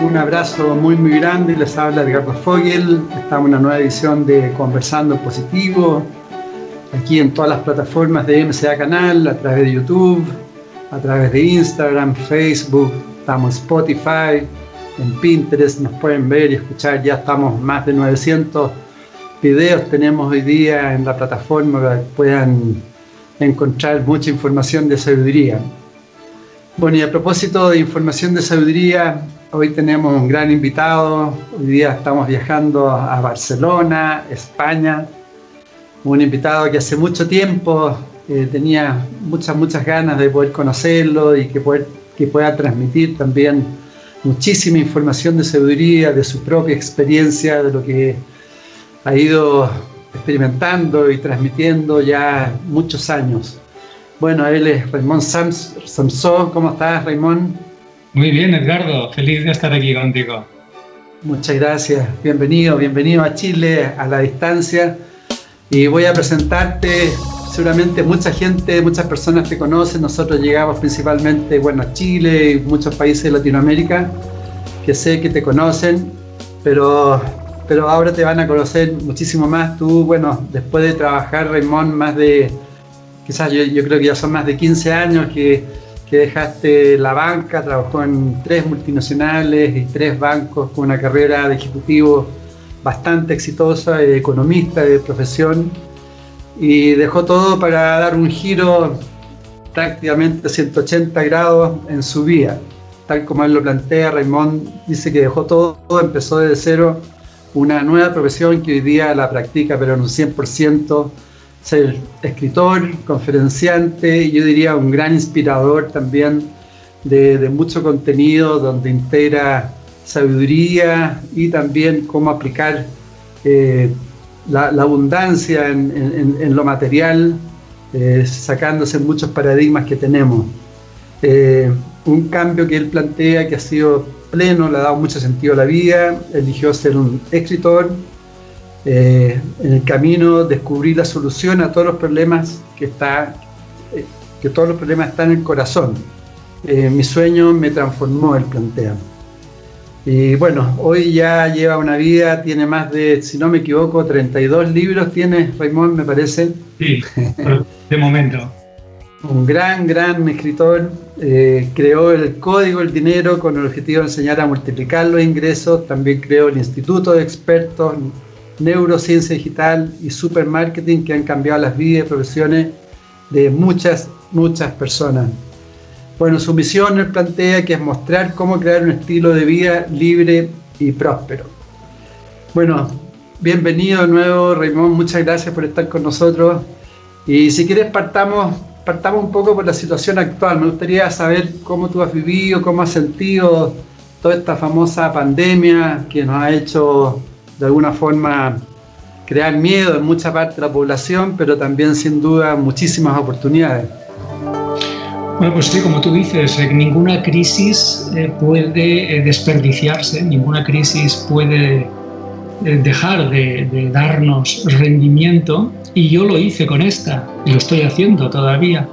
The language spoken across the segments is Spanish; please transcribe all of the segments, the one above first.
Un abrazo muy muy grande, les habla Edgardo Fogel, estamos en una nueva edición de Conversando en Positivo, aquí en todas las plataformas de MCA Canal, a través de YouTube, a través de Instagram, Facebook, estamos en Spotify, en Pinterest, nos pueden ver y escuchar, ya estamos más de 900 videos tenemos hoy día en la plataforma para que puedan encontrar mucha información de sabiduría. Bueno, y a propósito de información de sabiduría, Hoy tenemos un gran invitado. Hoy día estamos viajando a Barcelona, España. Un invitado que hace mucho tiempo eh, tenía muchas, muchas ganas de poder conocerlo y que, pueda transmitir también muchísima información de sabiduría, de su propia experiencia, de lo que ha ido experimentando y transmitiendo ya muchos años. Bueno, él es Raymond Samson. ¿Cómo estás, Raymond? Muy bien, Edgardo, feliz de estar aquí contigo. Muchas gracias, bienvenido, bienvenido a Chile a la distancia. Y voy a presentarte, seguramente mucha gente, muchas personas te conocen, nosotros llegamos principalmente bueno, a Chile y muchos países de Latinoamérica, que sé que te conocen, pero, pero ahora te van a conocer muchísimo más. Tú, bueno, después de trabajar, Raymond, más de, quizás yo, yo creo que ya son más de 15 años que que dejaste la banca, trabajó en tres multinacionales y tres bancos con una carrera de ejecutivo bastante exitosa, de economista de profesión, y dejó todo para dar un giro prácticamente 180 grados en su vida. Tal como él lo plantea, Raymond dice que dejó todo, empezó desde cero una nueva profesión que hoy día la practica, pero en un 100% ser escritor, conferenciante, yo diría un gran inspirador también de, mucho contenido donde integra sabiduría y también cómo aplicar eh, la, abundancia en, lo material, eh, sacándose muchos paradigmas que tenemos. Eh, un cambio que él plantea que ha sido pleno, le ha dado mucho sentido a la vida, eligió ser un escritor, eh, en el camino descubrí la solución a todos los problemas que está, eh, que todos los problemas están en el corazón. Eh, mi sueño me transformó, el plantea. Y bueno, hoy ya lleva una vida, tiene más de, si no me equivoco, 32 libros, tiene Raymond, me parece. Sí, de momento. Un gran, gran escritor, creó el Código del Dinero con el objetivo de enseñar a multiplicar los ingresos, también creó el Instituto de Expertos neurociencia digital y supermarketing que han cambiado las vidas y profesiones de muchas, muchas personas. Bueno, su misión él plantea que es mostrar cómo crear un estilo de vida libre y próspero. Bueno, bienvenido de nuevo, Raymond, muchas gracias por estar con nosotros. Y si quieres partamos, partamos un poco por la situación actual. Me gustaría saber cómo tú has vivido, cómo has sentido toda esta famosa pandemia que nos ha hecho de alguna forma crear miedo en mucha parte de la población, pero también sin duda muchísimas oportunidades. Bueno, pues sí, como tú dices, eh, ninguna crisis eh, puede eh, desperdiciarse, ninguna crisis puede dejar de, de, darnos rendimiento y yo lo hice con esta y lo estoy haciendo todavía.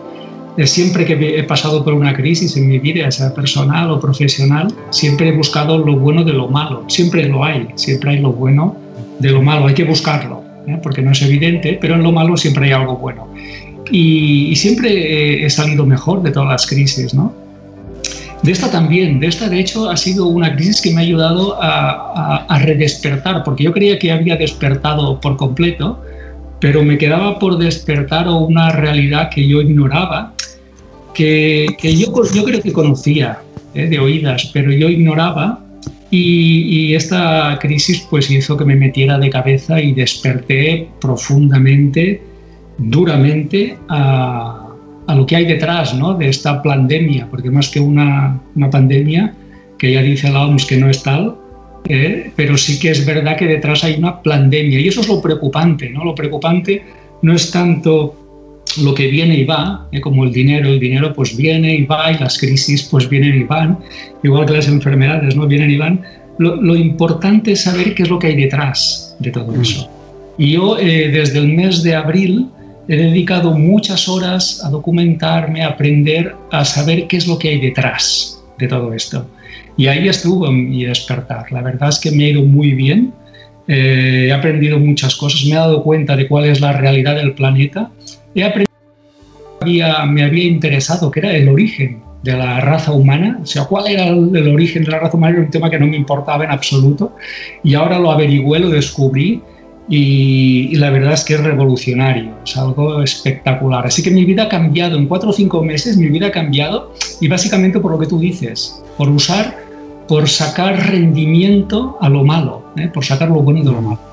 Siempre que he pasado por una crisis en mi vida, sea personal o profesional, siempre he buscado lo bueno de lo malo. Siempre lo hay, siempre hay lo bueno de lo malo. Hay que buscarlo, ¿eh? porque no es evidente, pero en lo malo siempre hay algo bueno. Y, siempre he, salido mejor de todas las crisis, ¿no? De esta también, de esta de hecho ha sido una crisis que me ha ayudado a, a redespertar, porque yo creía que había despertado por completo, pero me quedaba por despertar una realidad que yo ignoraba, que, yo, yo creo que conocía eh, de oídas, pero yo ignoraba y, esta crisis pues hizo que me metiera de cabeza y desperté profundamente, duramente a, a lo que hay detrás ¿no? de esta pandemia, porque más que una, una pandemia, que ya dice la OMS que no es tal, ¿eh? pero sí que es verdad que detrás hay una pandemia y eso es lo preocupante, ¿no? Lo preocupante no es tanto lo que viene y va, ¿eh? como el dinero, el dinero pues viene y va y las crisis pues vienen y van, igual que las enfermedades, ¿no? Vienen y van. Lo, importante es saber qué es lo que hay detrás de todo mm. eso. Y yo eh, desde el mes de abril he dedicado muchas horas a documentarme, a aprender, a saber qué es lo que hay detrás de todo esto. Y ahí estuvo mi despertar. La verdad es que me ha ido muy bien. Eh, he aprendido muchas cosas, me he dado cuenta de cuál es la realidad del planeta. He aprendido había, me había interesado, que era el origen de la raza humana, o sea, cuál era el, origen de la raza humana, era un tema que no me importaba en absoluto, y ahora lo averigüé, lo descubrí, y, la verdad es que es revolucionario, es algo espectacular. Así que mi vida ha cambiado, en cuatro o cinco meses mi vida ha cambiado y básicamente por lo que tú dices, por usar, por sacar rendimiento a lo malo, ¿eh? por sacar lo bueno de lo malo.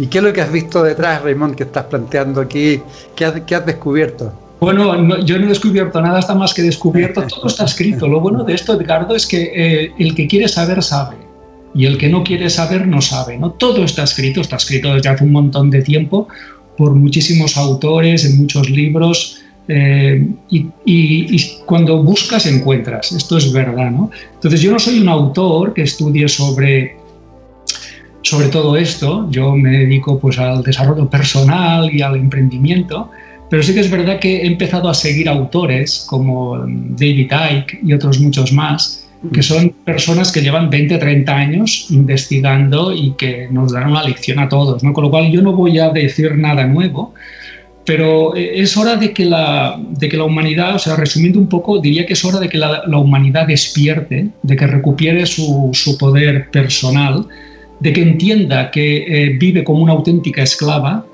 ¿Y qué es lo que has visto detrás, Raymond, que estás planteando aquí? ¿Qué has, has descubierto? Bueno, yo no he descubierto nada, está más que descubierto, todo está escrito. Lo bueno de esto, Edgardo, es que eh, el que quiere saber sabe y el que no quiere saber no sabe. ¿no? Todo está escrito, está escrito desde hace un montón de tiempo por muchísimos autores, en muchos libros, eh, y, cuando buscas encuentras, esto es verdad. ¿no? Entonces yo no soy un autor que estudie sobre, sobre todo esto, yo me dedico pues, al desarrollo personal y al emprendimiento, pero sí que es verdad que he empezado a seguir autores como David Icke y otros muchos más, que son personas que llevan 20, 30 años investigando y que nos dan una lección a todos, ¿no? Con lo cual yo no voy a decir nada nuevo, pero eh, es hora de que la, de que la humanidad, o sea, resumiendo un poco, diría que es hora de que la, humanidad despierte, de que recupere su, su, poder personal, de que entienda que eh, vive como una auténtica esclava,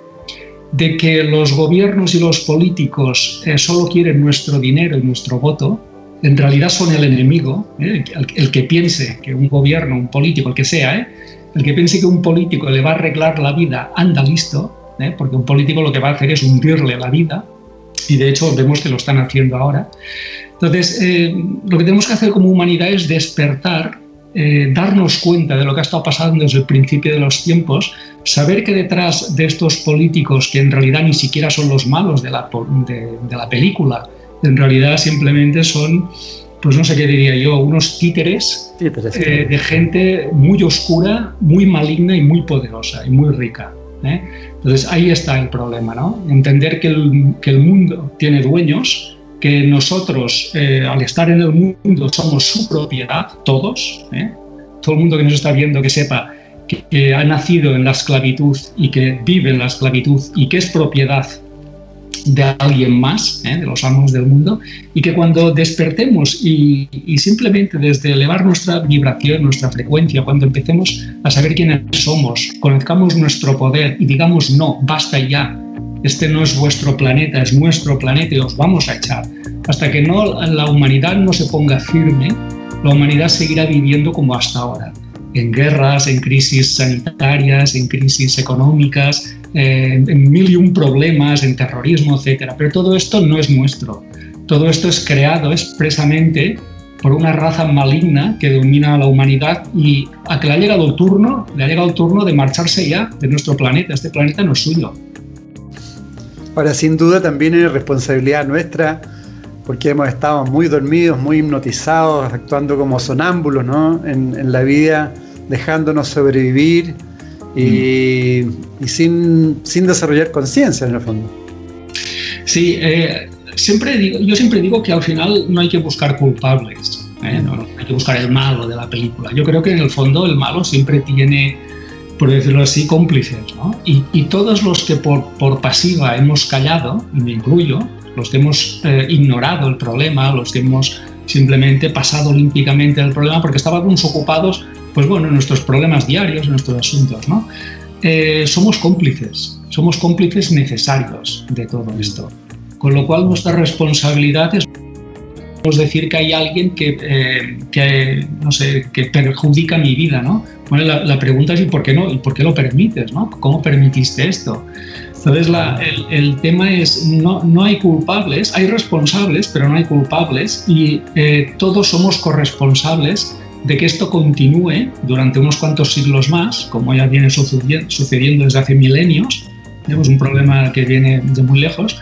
de que los gobiernos y los políticos eh, solo quieren nuestro dinero y nuestro voto, en realidad son el enemigo, ¿eh? el, que piense que un gobierno, un político, el que sea, ¿eh? el que piense que un político le va a arreglar la vida, anda listo, porque un político lo que va a hacer es hundirle la vida, y de hecho vemos que lo están haciendo ahora. Entonces, lo que tenemos que hacer como humanidad es despertar, darnos cuenta de lo que ha estado pasando desde el principio de los tiempos, saber que detrás de estos políticos, que en realidad ni siquiera son los malos de la, de la película, en realidad simplemente son, pues no sé qué diría yo, unos títeres, eh, de gente muy oscura, muy maligna y muy poderosa y muy rica. ¿eh? Entonces ahí está el problema, ¿no? Entender que el, que el mundo tiene dueños, que nosotros eh, al estar en el mundo somos su propiedad, todos, todo el mundo que nos está viendo que sepa que, que ha nacido en la esclavitud y que vive en la esclavitud y que es propiedad de alguien más, ¿eh? de los amos del mundo, y que cuando despertemos y, simplemente desde elevar nuestra vibración, nuestra frecuencia, cuando empecemos a saber quiénes somos, conozcamos nuestro poder y digamos no, basta ya, este no es vuestro planeta, es nuestro planeta y os vamos a echar. Hasta que no, la humanidad no se ponga firme, la humanidad seguirá viviendo como hasta ahora en guerras, en crisis sanitarias, en crisis económicas, eh, en mil y un problemas, en terrorismo, etc. Pero todo esto no es nuestro. Todo esto es creado expresamente por una raza maligna que domina a la humanidad y a que le ha llegado turno, le ha llegado el turno de marcharse ya de nuestro planeta. Este planeta no es suyo. Ahora, sin duda también es responsabilidad nuestra porque hemos estado muy dormidos, muy hipnotizados, actuando como sonámbulos ¿no? en, en la vida dejándonos sobrevivir y, sin, desarrollar conciencia en el fondo. Sí, eh, siempre digo, yo siempre digo que al final no hay que buscar culpables, ¿eh? no, hay que buscar el malo de la película. Yo creo que en el fondo el malo siempre tiene, por decirlo así, cómplices. ¿no? Y, todos los que por, por, pasiva hemos callado, y me incluyo, los que hemos eh, ignorado el problema, los que hemos simplemente pasado olímpicamente el problema porque estábamos ocupados pues bueno, nuestros problemas diarios, nuestros asuntos, ¿no? Eh, somos cómplices, somos cómplices necesarios de todo esto. Con lo cual nuestra responsabilidad es decir que hay alguien que, eh, que, no sé, que perjudica mi vida, ¿no? Bueno, la, pregunta es ¿y por qué no? ¿Y por qué lo permites, no? ¿Cómo permitiste esto? Entonces la, el, el, tema es, no, no hay culpables, hay responsables, pero no hay culpables y eh, todos somos corresponsables de que esto continúe durante unos cuantos siglos más, como ya viene sucediendo desde hace milenios, tenemos un problema que viene de muy lejos.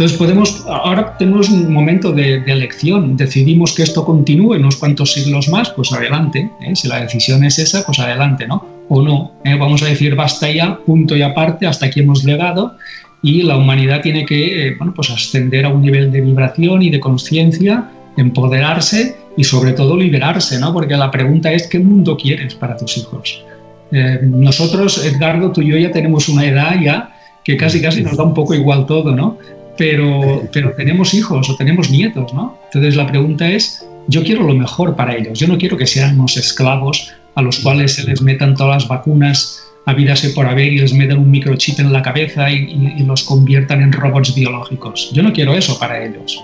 Entonces podemos, ahora tenemos un momento de, elección, decidimos que esto continúe unos cuantos siglos más, pues adelante, ¿eh? si la decisión es esa, pues adelante, ¿no? O no, ¿eh? vamos a decir basta ya, punto y aparte, hasta aquí hemos llegado y la humanidad tiene que, eh, bueno, pues ascender a un nivel de vibración y de conciencia, empoderarse y sobre todo liberarse, ¿no? Porque la pregunta es, ¿qué mundo quieres para tus hijos? nosotros, Edgardo, tú y yo ya tenemos una edad ya que casi casi nos da un poco igual todo, ¿no? Pero, pero tenemos hijos o tenemos nietos, ¿no? Entonces la pregunta es, yo quiero lo mejor para ellos, yo no quiero que sean unos esclavos a los cuales se les metan todas las vacunas y por haber y les metan un microchip en la cabeza y, y, los conviertan en robots biológicos. Yo no quiero eso para ellos.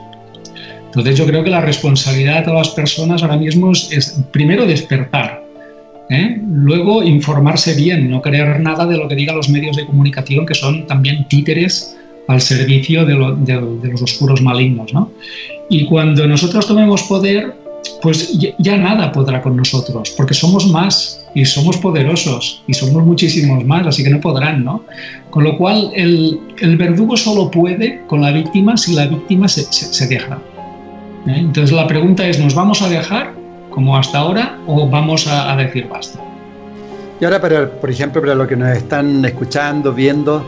Entonces yo creo que la responsabilidad de todas las personas ahora mismo es primero despertar, ¿eh? Luego, informarse bien, no creer nada de lo que digan los medios de comunicación, que son también títeres al servicio de, los oscuros malignos. Y cuando nosotros tomemos poder, pues ya, nada podrá con nosotros, porque somos más y somos poderosos y somos muchísimos más, así que no podrán, ¿no? Con lo cual, el, verdugo solo puede con la víctima si la víctima se, deja. ¿eh? Entonces, la pregunta es, ¿nos vamos a dejar como hasta ahora o vamos a, decir basta? Y ahora, para, por ejemplo, para los que nos están escuchando, viendo,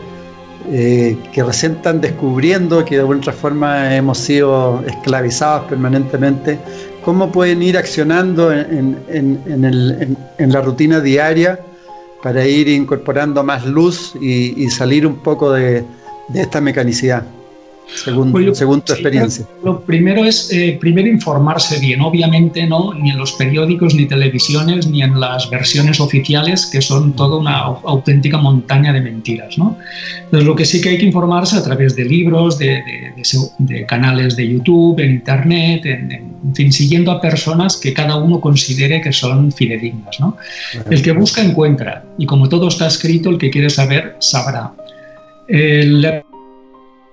eh, que recién están descubriendo que de alguna forma hemos sido esclavizados permanentemente, ¿cómo pueden ir accionando en, la rutina diaria para ir incorporando más luz y, salir un poco de esta mecanicidad? Según, pues según tu experiencia? Lo primero es eh, primero informarse bien, obviamente no ni en los periódicos, ni televisiones, ni en las versiones oficiales, que son toda una auténtica montaña de mentiras. ¿no? Entonces, lo que sí que hay que informarse a través de libros, de, de, canales de YouTube, en Internet, en, fin, siguiendo a personas que cada uno considere que son fidedignas. ¿no? El que busca encuentra, y como todo está escrito, el que quiere saber sabrá. El,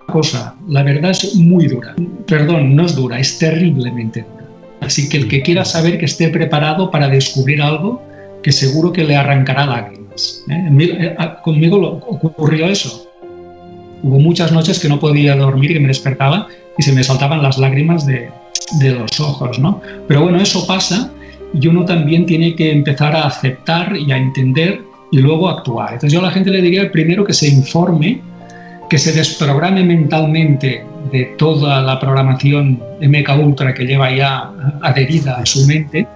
cosa, la verdad es muy dura. Perdón, no es dura, es terriblemente dura. Así que el que quiera saber que esté preparado para descubrir algo, que seguro que le arrancará lágrimas. ¿eh? Eh, conmigo ocurrió eso. Hubo muchas noches que no podía dormir, que me despertaba y se me saltaban las lágrimas de, de los ojos, ¿no? Pero bueno, eso pasa y uno también tiene que empezar a aceptar y a entender y luego actuar. Entonces yo a la gente le diría primero que se informe que se desprograme mentalmente de toda la programación MK Ultra que lleva ya adherida a su mente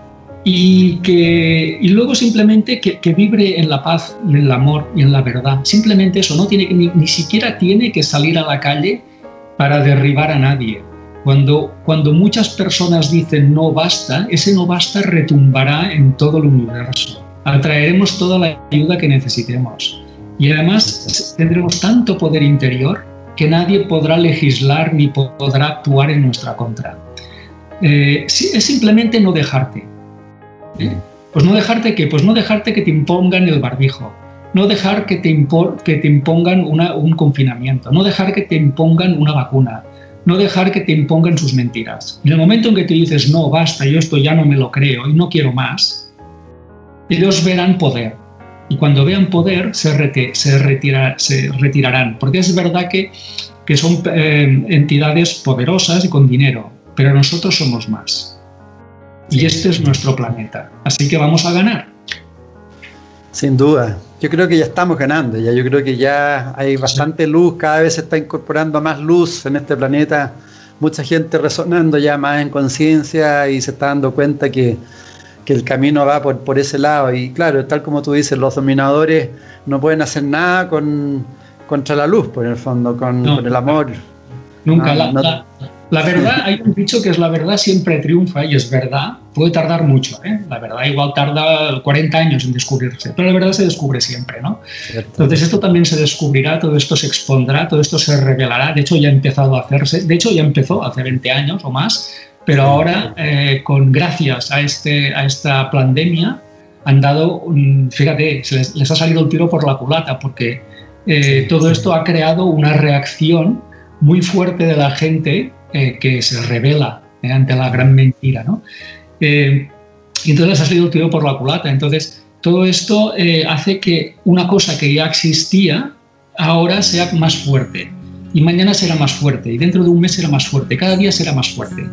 y que y luego simplemente que, vibre en la paz, en el amor y en la verdad. Simplemente eso, no tiene ni, ni siquiera tiene que salir a la calle para derribar a nadie. Cuando, cuando muchas personas dicen no basta, ese no basta retumbará en todo el universo. Atraeremos toda la ayuda que necesitemos. Y además tendremos tanto poder interior que nadie podrá legislar ni podrá actuar en nuestra contra. Eh, es simplemente no dejarte. ¿eh? Pues no dejarte que, pues no dejarte que te impongan el barbijo, no dejar que te, que te impongan un confinamiento, no dejar que te impongan una vacuna, no dejar que te impongan sus mentiras. En el momento en que te dices, no, basta, yo esto ya no me lo creo y no quiero más, ellos verán poder y cuando vean poder se, se, retirarán, porque es verdad que, que son eh, entidades poderosas y con dinero, pero nosotros somos más. Y este es nuestro planeta, así que vamos a ganar. Sin duda, yo creo que ya estamos ganando, ya. Yo creo que ya hay bastante luz, cada vez se está incorporando más luz en este planeta, mucha gente resonando ya más en conciencia y se está dando cuenta que que el camino va por, por ese lado. Y claro, tal como tú dices, los dominadores no pueden hacer nada con, contra la luz, por el fondo, con, el amor. Nunca. la, la, verdad, hay un dicho que es la verdad siempre triunfa y es verdad. Puede tardar mucho, ¿eh? La verdad igual tarda 40 años en descubrirse, pero la verdad se descubre siempre, ¿no? Entonces esto también se descubrirá, todo esto se expondrá, todo esto se revelará. De hecho ya ha empezado a hacerse, de hecho ya empezó hace 20 años o más pero ahora, eh, con gracias a, este, a esta pandemia, han dado, fíjate, les, ha salido el tiro por la culata, porque eh, todo esto ha creado una reacción muy fuerte de la gente eh, que se revela ante la gran mentira. ¿no? y entonces ha salido el tiro por la culata. Entonces, todo esto eh, hace que una cosa que ya existía ahora sea más fuerte y mañana será más fuerte y dentro de un mes será más fuerte, cada día será más fuerte.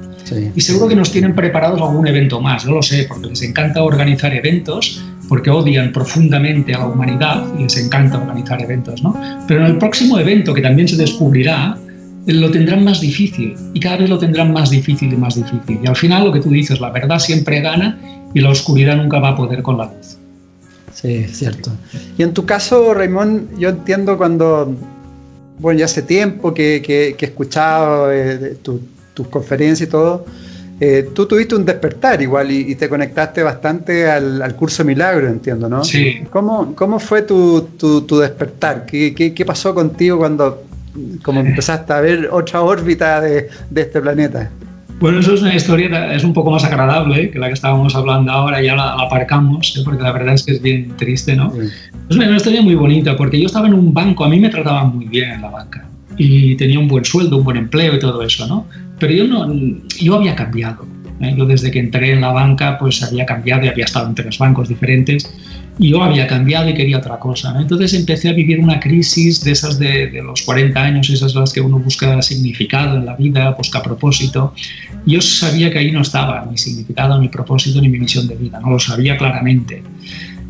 Y seguro que nos tienen preparados algún evento más, no lo sé, porque les encanta organizar eventos, porque odian profundamente a la humanidad y les encanta organizar eventos, ¿no? Pero en el próximo evento, que también se descubrirá, lo tendrán más difícil y cada vez lo tendrán más difícil y más difícil. Y al final lo que tú dices, la verdad siempre gana y la oscuridad nunca va a poder con la luz. Sí, cierto. Y en tu caso, Raymond, yo entiendo cuando, bueno, ya hace tiempo que, que, he escuchado eh, tus conferencias y todo, eh, tú tuviste un despertar igual y, te conectaste bastante al, curso Milagro, entiendo, ¿no? Sí. ¿Cómo, cómo fue tu, tu, despertar? ¿Qué, ¿Qué, qué, pasó contigo cuando como empezaste a ver otra órbita de, de este planeta? Bueno, eso es una historia, es un poco más agradable que la que estábamos hablando ahora, ya la, aparcamos, ¿eh? porque la verdad es que es bien triste, ¿no? Es una, historia muy bonita, porque yo estaba en un banco, a mí me trataban muy bien en la banca, y tenía un buen sueldo, un buen empleo y todo eso, ¿no? Pero yo, no, yo había cambiado. Yo desde que entré en la banca, pues había cambiado y había estado en tres bancos diferentes, y yo había cambiado y quería otra cosa. Entonces empecé a vivir una crisis de esas de, los 40 años, esas las que uno busca significado en la vida, busca propósito. Yo sabía que ahí no estaba mi significado, mi propósito ni mi misión de vida, no lo sabía claramente.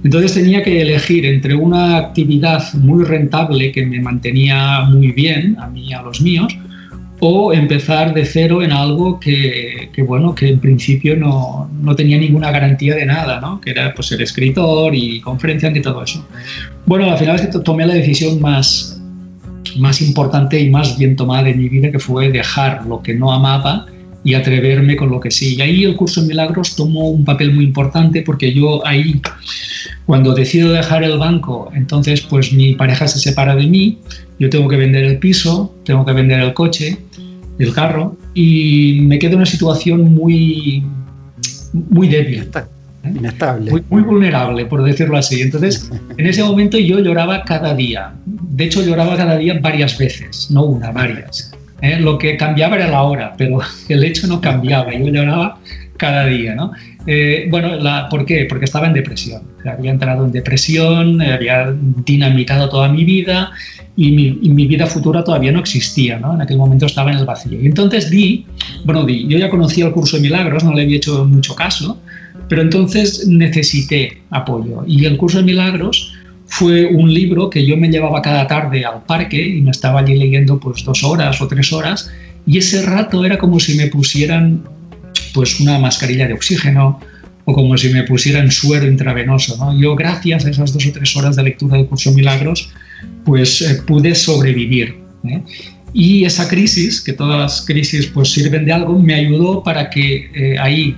Entonces tenía que elegir entre una actividad muy rentable que me mantenía muy bien, a mí y a los míos, o empezar de cero en algo que, bueno, que en principio no, no, tenía ninguna garantía de nada, ¿no? que era pues, ser escritor y conferenciante y todo eso. Bueno, al final es que tomé la decisión más, más importante y más bien tomada de mi vida, que fue dejar lo que no amaba y atreverme con lo que sí. Y ahí el curso de milagros tomó un papel muy importante porque yo ahí, cuando decido dejar el banco, entonces pues mi pareja se separa de mí, yo tengo que vender el piso, tengo que vender el coche, el carro y me quedo en una situación muy, muy débil. ¿eh? Inestable. Muy, muy, vulnerable, por decirlo así. Entonces, en ese momento yo lloraba cada día. De hecho, lloraba cada día varias veces, no una, varias. ¿Eh? Lo que cambiaba era la hora, pero el hecho no cambiaba. Yo lloraba cada día, ¿no? Eh, bueno, la, ¿por qué? Porque estaba en depresión. Había entrado en depresión, había dinamitado toda mi vida y mi, vida futura todavía no existía, ¿no? En aquel momento estaba en el vacío. Y entonces di, bueno, di, yo ya conocía el curso de milagros, no le había hecho mucho caso, pero entonces necesité apoyo. Y el curso de milagros fue un libro que yo me llevaba cada tarde al parque y me estaba allí leyendo pues dos horas o tres horas y ese rato era como si me pusieran pues una mascarilla de oxígeno o como si me pusieran suero intravenoso. ¿no? Yo gracias a esas dos o tres horas de lectura del curso milagros pues eh, pude sobrevivir. ¿eh? Y esa crisis, que todas las crisis pues sirven de algo, me ayudó para que eh, ahí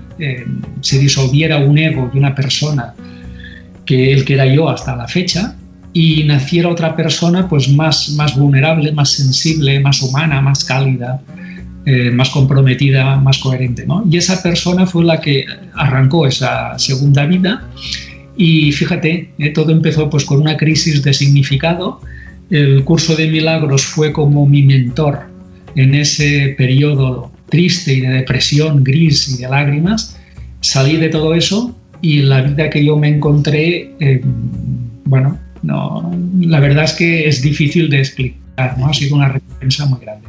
se disolviera un ego de una persona que el que era yo hasta la fecha y naciera otra persona pues más, más vulnerable, más sensible, más humana, más cálida, más comprometida, más coherente. ¿no? Y esa persona fue la que arrancó esa segunda vida y fíjate, todo empezó pues con una crisis de significado el curso de milagros fue como mi mentor en ese periodo triste y de depresión gris y de lágrimas. Salí de todo eso y la vida que yo me encontré, eh, bueno, no, la verdad es que es difícil de explicar, ¿no? Ha sido una recompensa muy grande.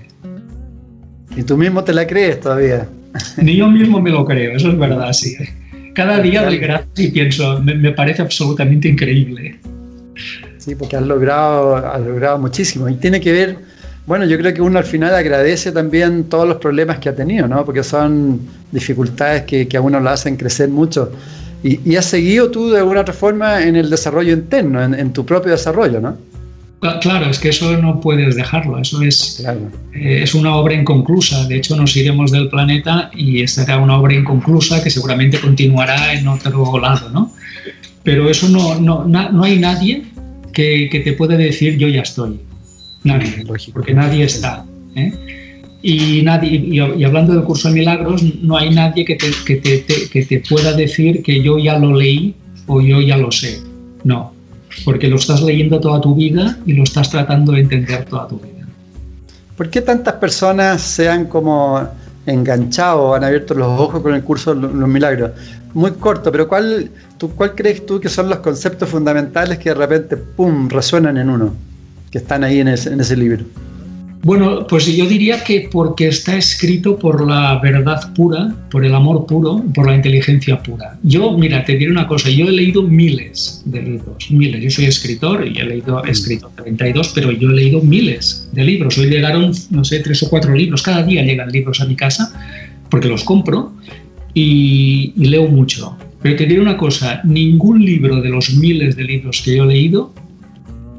¿Y tú mismo te la crees todavía? Ni yo mismo me lo creo, eso es verdad, sí. Cada día doy gracias y pienso, me parece absolutamente increíble. Sí, porque has logrado, has logrado muchísimo. Y tiene que ver, bueno, yo creo que uno al final agradece también todos los problemas que ha tenido, ¿no? Porque son dificultades que, que a uno lo hacen crecer mucho. Y, has seguido tú de alguna otra forma en el desarrollo interno, en, tu propio desarrollo, ¿no? Claro, es que eso no puedes dejarlo, eso es, eh, es una obra inconclusa. De hecho, nos iremos del planeta y será una obra inconclusa que seguramente continuará en otro lado, ¿no? Pero eso no, no, no hay nadie que, te puede decir yo ya estoy. Nadie, porque nadie está. ¿eh? Y, nadie, y, hablando del curso de milagros, no hay nadie que te, que, te, que te pueda decir que yo ya lo leí o yo ya lo sé. No, porque lo estás leyendo toda tu vida y lo estás tratando de entender toda tu vida. ¿Por qué tantas personas se han como enganchados, han abierto los ojos con el curso de los milagros. Muy corto, pero ¿cuál, tú, ¿cuál crees tú que son los conceptos fundamentales que de repente, ¡pum!, resuenan en uno, que están ahí en ese libro? Bueno, pues yo diría que porque está escrito por la verdad pura, por el amor puro, por la inteligencia pura. Yo, mira, te diré una cosa, yo he leído miles de libros, miles. Yo soy escritor y he leído, he escrito 32, pero yo he leído miles de libros. Hoy llegaron, no sé, tres o cuatro libros. Cada día llegan libros a mi casa porque los compro y, y leo mucho. Pero te diré una cosa, ningún libro de los miles de libros que yo he leído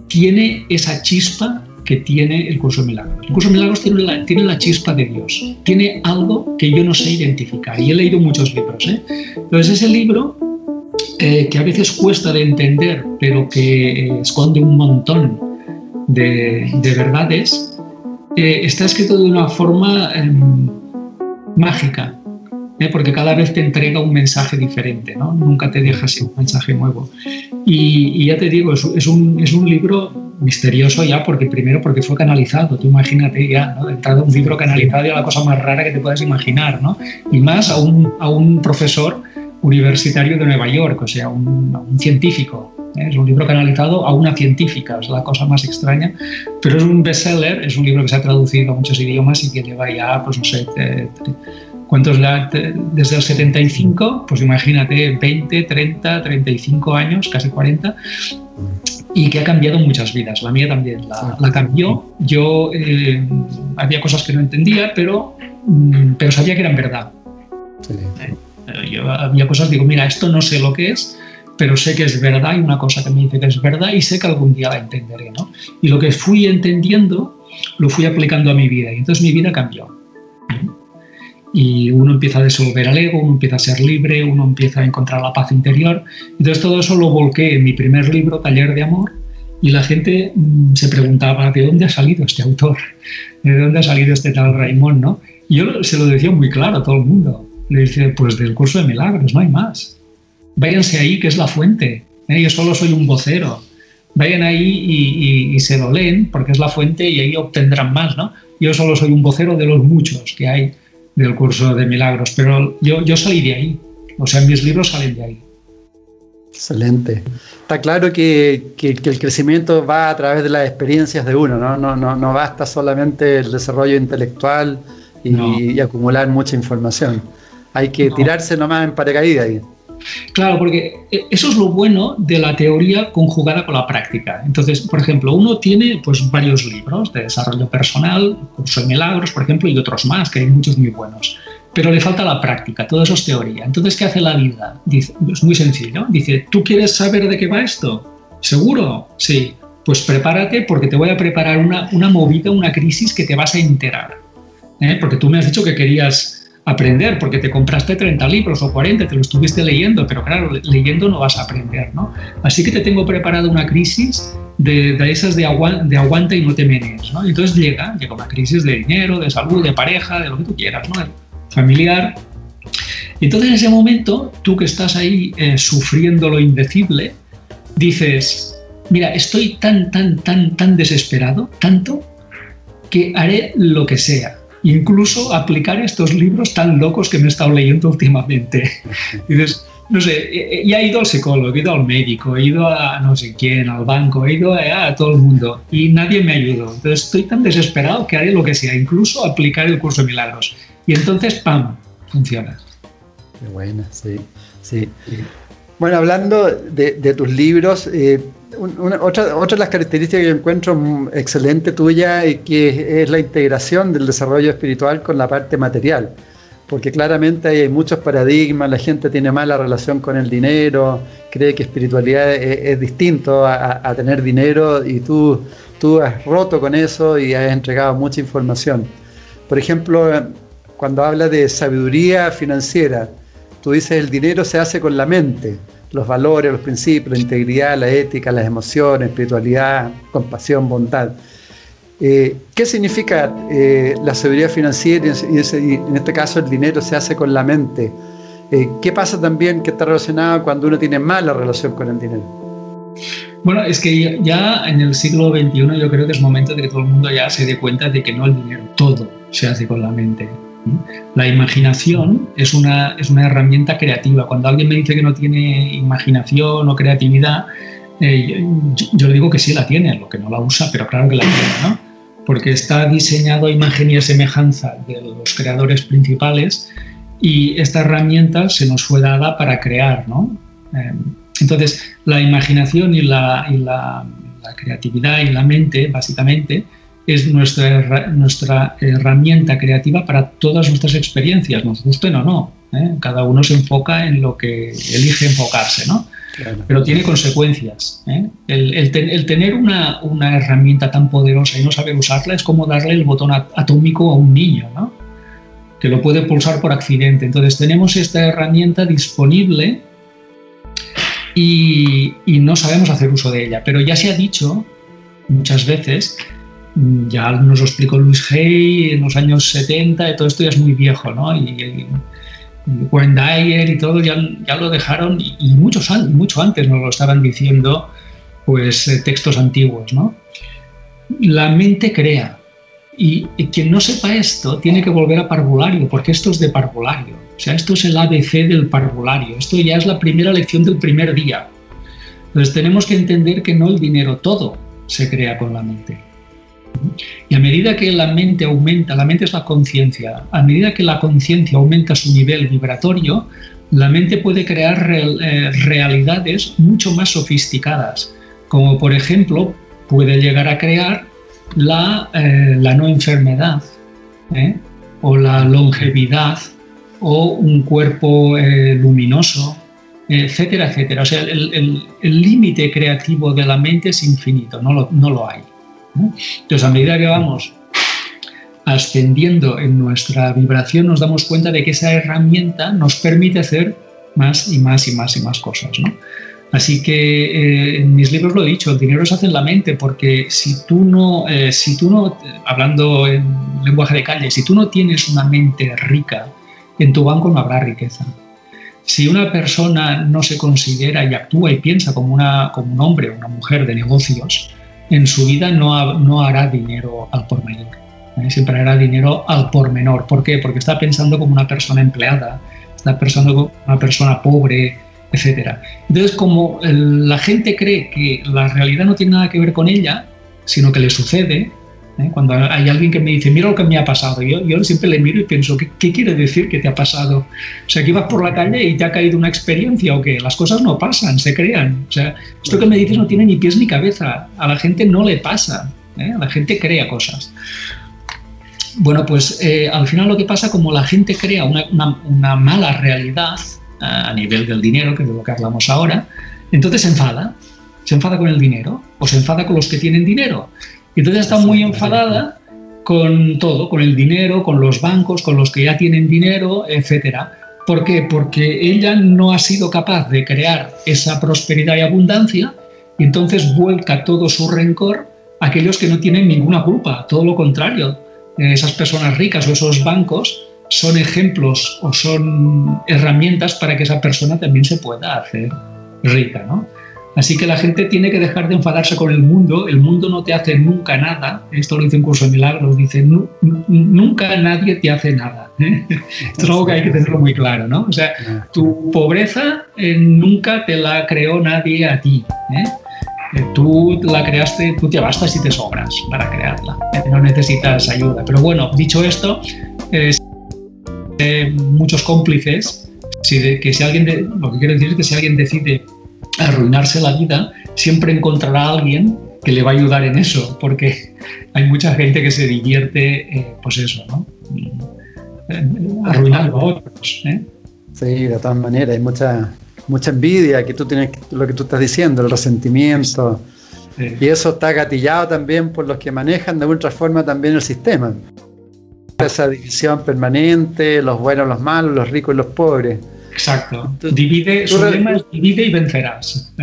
tiene esa chispa que tiene el curso de milagros. El curso de milagros tiene la, tiene la chispa de Dios, tiene algo que yo no sé identificar y he leído muchos libros. ¿eh? Entonces ese libro, eh, que a veces cuesta de entender, pero que esconde un montón de, de verdades, eh, está escrito de una forma em, mágica, ¿eh? porque cada vez te entrega un mensaje diferente, ¿no? nunca te deja sin un mensaje nuevo. Y, ya te digo, es, es, un, es un libro misterioso ya, porque primero porque fue canalizado. Tú imagínate ya, ¿no? Entrar un libro canalizado ya la cosa más rara que te puedas imaginar, ¿no? Y más a un, a un profesor universitario de Nueva York, o sea, un, un científico. ¿eh? Es un libro canalizado a una científica, es la cosa más extraña, pero es un bestseller, es un libro que se ha traducido a muchos idiomas y que lleva ya, pues no sé, ¿cuántos desde el 75? Pues imagínate, 20, 30, 35 años, casi 40, y que ha cambiado muchas vidas. La mía también la, cambió. Yo eh, había cosas que no entendía, pero, mm, pero sabía que eran verdad. Eh, yo había cosas, digo, mira, esto no sé lo que es, pero sé que es verdad y una cosa que me dice que es verdad y sé que algún día la entenderé. ¿no? Y lo que fui entendiendo lo fui aplicando a mi vida y entonces mi vida cambió y uno empieza a disolver al ego, uno empieza a ser libre, uno empieza a encontrar la paz interior. Entonces todo eso lo volqué en mi primer libro, Taller de Amor, y la gente mm, se preguntaba, ¿de dónde ha salido este autor? ¿De dónde ha salido este tal Raimón? ¿no? Y yo se lo decía muy claro a todo el mundo. Le decía, pues del curso de milagros, no hay más. Váyanse ahí, que es la fuente. ¿eh? Yo solo soy un vocero. Vayan ahí y, y, se lo leen, porque es la fuente y ahí obtendrán más. ¿no? Yo solo soy un vocero de los muchos que hay del curso de milagros, pero yo, yo salí de ahí, o sea, mis libros salen de ahí. Excelente. Está claro que, que, el crecimiento va a través de las experiencias de uno, ¿no? No, no, no basta solamente el desarrollo intelectual y, acumular mucha información. Hay que tirarse nomás en paracaídas. Claro, porque eh, eso es lo bueno de la teoría conjugada con la práctica. Entonces, por ejemplo, uno tiene pues, varios libros de desarrollo personal, curso de milagros, por ejemplo, y otros más, que hay muchos muy buenos. Pero le falta la práctica, todo eso es teoría. Entonces, ¿qué hace la vida? Dice, es muy sencillo. Dice, ¿tú quieres saber de qué va esto? ¿Seguro? Sí. Pues prepárate porque te voy a preparar una, una movida, una crisis que te vas a enterar. ¿eh? Porque tú me has dicho que querías aprender, porque te compraste 30 libros o 40, te lo estuviste leyendo, pero claro, leyendo no vas a aprender, ¿no? Así que te tengo preparado una crisis de, de esas de, aguanta y no te menes, ¿no? entonces llega, llega una crisis de dinero, de salud, de pareja, de lo que tú quieras, ¿no? Familiar. Entonces en ese momento, tú que estás ahí eh, sufriendo lo indecible, dices, mira, estoy tan, tan, tan, tan desesperado, tanto, que haré lo que sea incluso aplicar estos libros tan locos que me he estado leyendo últimamente. Y dices, no sé, ya he ido al psicólogo, he ido al médico, he ido a no sé quién, al banco, he ido a, todo el mundo y nadie me ayudó. Entonces estoy tan desesperado que haré lo que sea, incluso aplicar el curso de milagros. Y entonces, ¡pam!, funciona. Qué buena, sí, sí. Bueno, hablando de, tus libros, eh, otra, otra de las características que yo encuentro excelente tuya y que es la integración del desarrollo espiritual con la parte material, porque claramente hay muchos paradigmas, la gente tiene mala relación con el dinero, cree que espiritualidad es, distinto a, tener dinero y tú, tú has roto con eso y has entregado mucha información. Por ejemplo, cuando habla de sabiduría financiera, tú dices el dinero se hace con la mente los valores, los principios, la integridad, la ética, las emociones, espiritualidad, compasión, bondad. Eh, ¿Qué significa eh, la seguridad financiera y, en este caso el dinero se hace con la mente? Eh, ¿Qué pasa también que está relacionado cuando uno tiene mala relación con el dinero? Bueno, es que ya en el siglo XXI yo creo que es momento de que todo el mundo ya se dé cuenta de que no el dinero, todo se hace con la mente. La imaginación es una, es una herramienta creativa. Cuando alguien me dice que no tiene imaginación o creatividad, eh, yo, le digo que sí la tiene, lo que no la usa, pero claro que la tiene, ¿no? Porque está diseñado a imagen y a semejanza de los creadores principales y esta herramienta se nos fue dada para crear, ¿no? Eh, entonces, la imaginación y la, y la creatividad y la mente, básicamente, es nuestra, nuestra herramienta creativa para todas nuestras experiencias, nos gusten o no. ¿eh? Cada uno se enfoca en lo que elige enfocarse, ¿no? Pero tiene consecuencias. ¿eh? El, tener una, una, herramienta tan poderosa y no saber usarla es como darle el botón atómico a un niño, ¿no? que lo puede pulsar por accidente. Entonces tenemos esta herramienta disponible y, y no sabemos hacer uso de ella. Pero ya se ha dicho muchas veces ya nos lo explicó Luis Hay en los años 70, y todo esto ya es muy viejo, ¿no? Y, y, y todo ya, ya lo dejaron, y, muchos, mucho antes nos lo estaban diciendo, pues eh, textos antiguos, ¿no? La mente crea, y, quien no sepa esto tiene que volver a parvulario, porque esto es de parvulario, o sea, esto es el ABC del parvulario, esto ya es la primera lección del primer día. Entonces tenemos que entender que no el dinero todo se crea con la mente y a medida que la mente aumenta, la mente es la conciencia, a medida que la conciencia aumenta su nivel vibratorio, la mente puede crear eh, realidades mucho más sofisticadas, como por ejemplo puede llegar a crear la, eh, no enfermedad ¿eh? o la longevidad o un cuerpo luminoso, etcétera, etcétera. O sea, el límite creativo de la mente es infinito, no lo hay. Entonces, a medida que vamos ascendiendo en nuestra vibración, nos damos cuenta de que esa herramienta nos permite hacer más y más y más y más cosas. Así que eh, en mis libros lo he dicho, el dinero se hace en la mente, porque si tú no, eh, si tú no, hablando en lenguaje de calle, si tú no tienes una mente rica, en tu banco no habrá riqueza. Si una persona no se considera y actúa y piensa como, una, como un hombre o una mujer de negocios, en su vida no, no hará dinero al por mayor. Siempre hará dinero al por menor. ¿Por qué? Porque está pensando como una persona empleada, está pensando como una persona pobre, etc. Entonces, como la gente cree que la realidad no tiene nada que ver con ella, sino que le sucede, ¿eh? Cuando hay alguien que me dice, mira lo que me ha pasado, yo, yo siempre le miro y pienso, ¿qué, quiere decir que te ha pasado? O sea, que ibas por la calle y te ha caído una experiencia o qué, las cosas no pasan, se crean. O sea, esto que me dices no tiene ni pies ni cabeza, a la gente no le pasa, ¿eh? la gente crea cosas. Bueno, pues eh, al final lo que pasa, como la gente crea una, una mala realidad a nivel del dinero, que es de lo que hablamos ahora, entonces se enfada, se enfada con el dinero o se enfada con los que tienen dinero. Y entonces está muy enfadada con todo, con el dinero, con los bancos, con los que ya tienen dinero, etc. ¿Por qué? Porque ella no ha sido capaz de crear esa prosperidad y abundancia y entonces vuelca todo su rencor a aquellos que no tienen ninguna culpa, todo lo contrario. Esas personas ricas o esos bancos son ejemplos o son herramientas para que esa persona también se pueda hacer rica, ¿no? Así que la gente tiene que dejar de enfadarse con el mundo. El mundo no te hace nunca nada. Esto lo dice un curso de milagros. Dice, nunca nadie te hace nada. ¿eh? Esto es algo que hay que tenerlo muy claro, ¿no? O sea, tu pobreza eh, nunca te la creó nadie a ti. ¿eh? Tú la creaste, tú te bastas y te sobras para crearla. No necesitas ayuda. Pero bueno, dicho esto, muchos cómplices, que si alguien, lo que quiero decir es que si alguien decide arruinarse la vida, siempre encontrará a alguien que le va a ayudar en eso, porque hay mucha gente que se divierte, eh, pues eso, ¿no? Arruinando a otros. ¿eh? Sí, de todas maneras, hay mucha, mucha envidia que tú tienes, lo que tú estás diciendo, el resentimiento. Y eso está gatillado también por los que manejan de otra forma también el sistema. Esa división permanente, los buenos, los malos, los ricos y los pobres. Exacto. Divide, su lema divide y vencerás.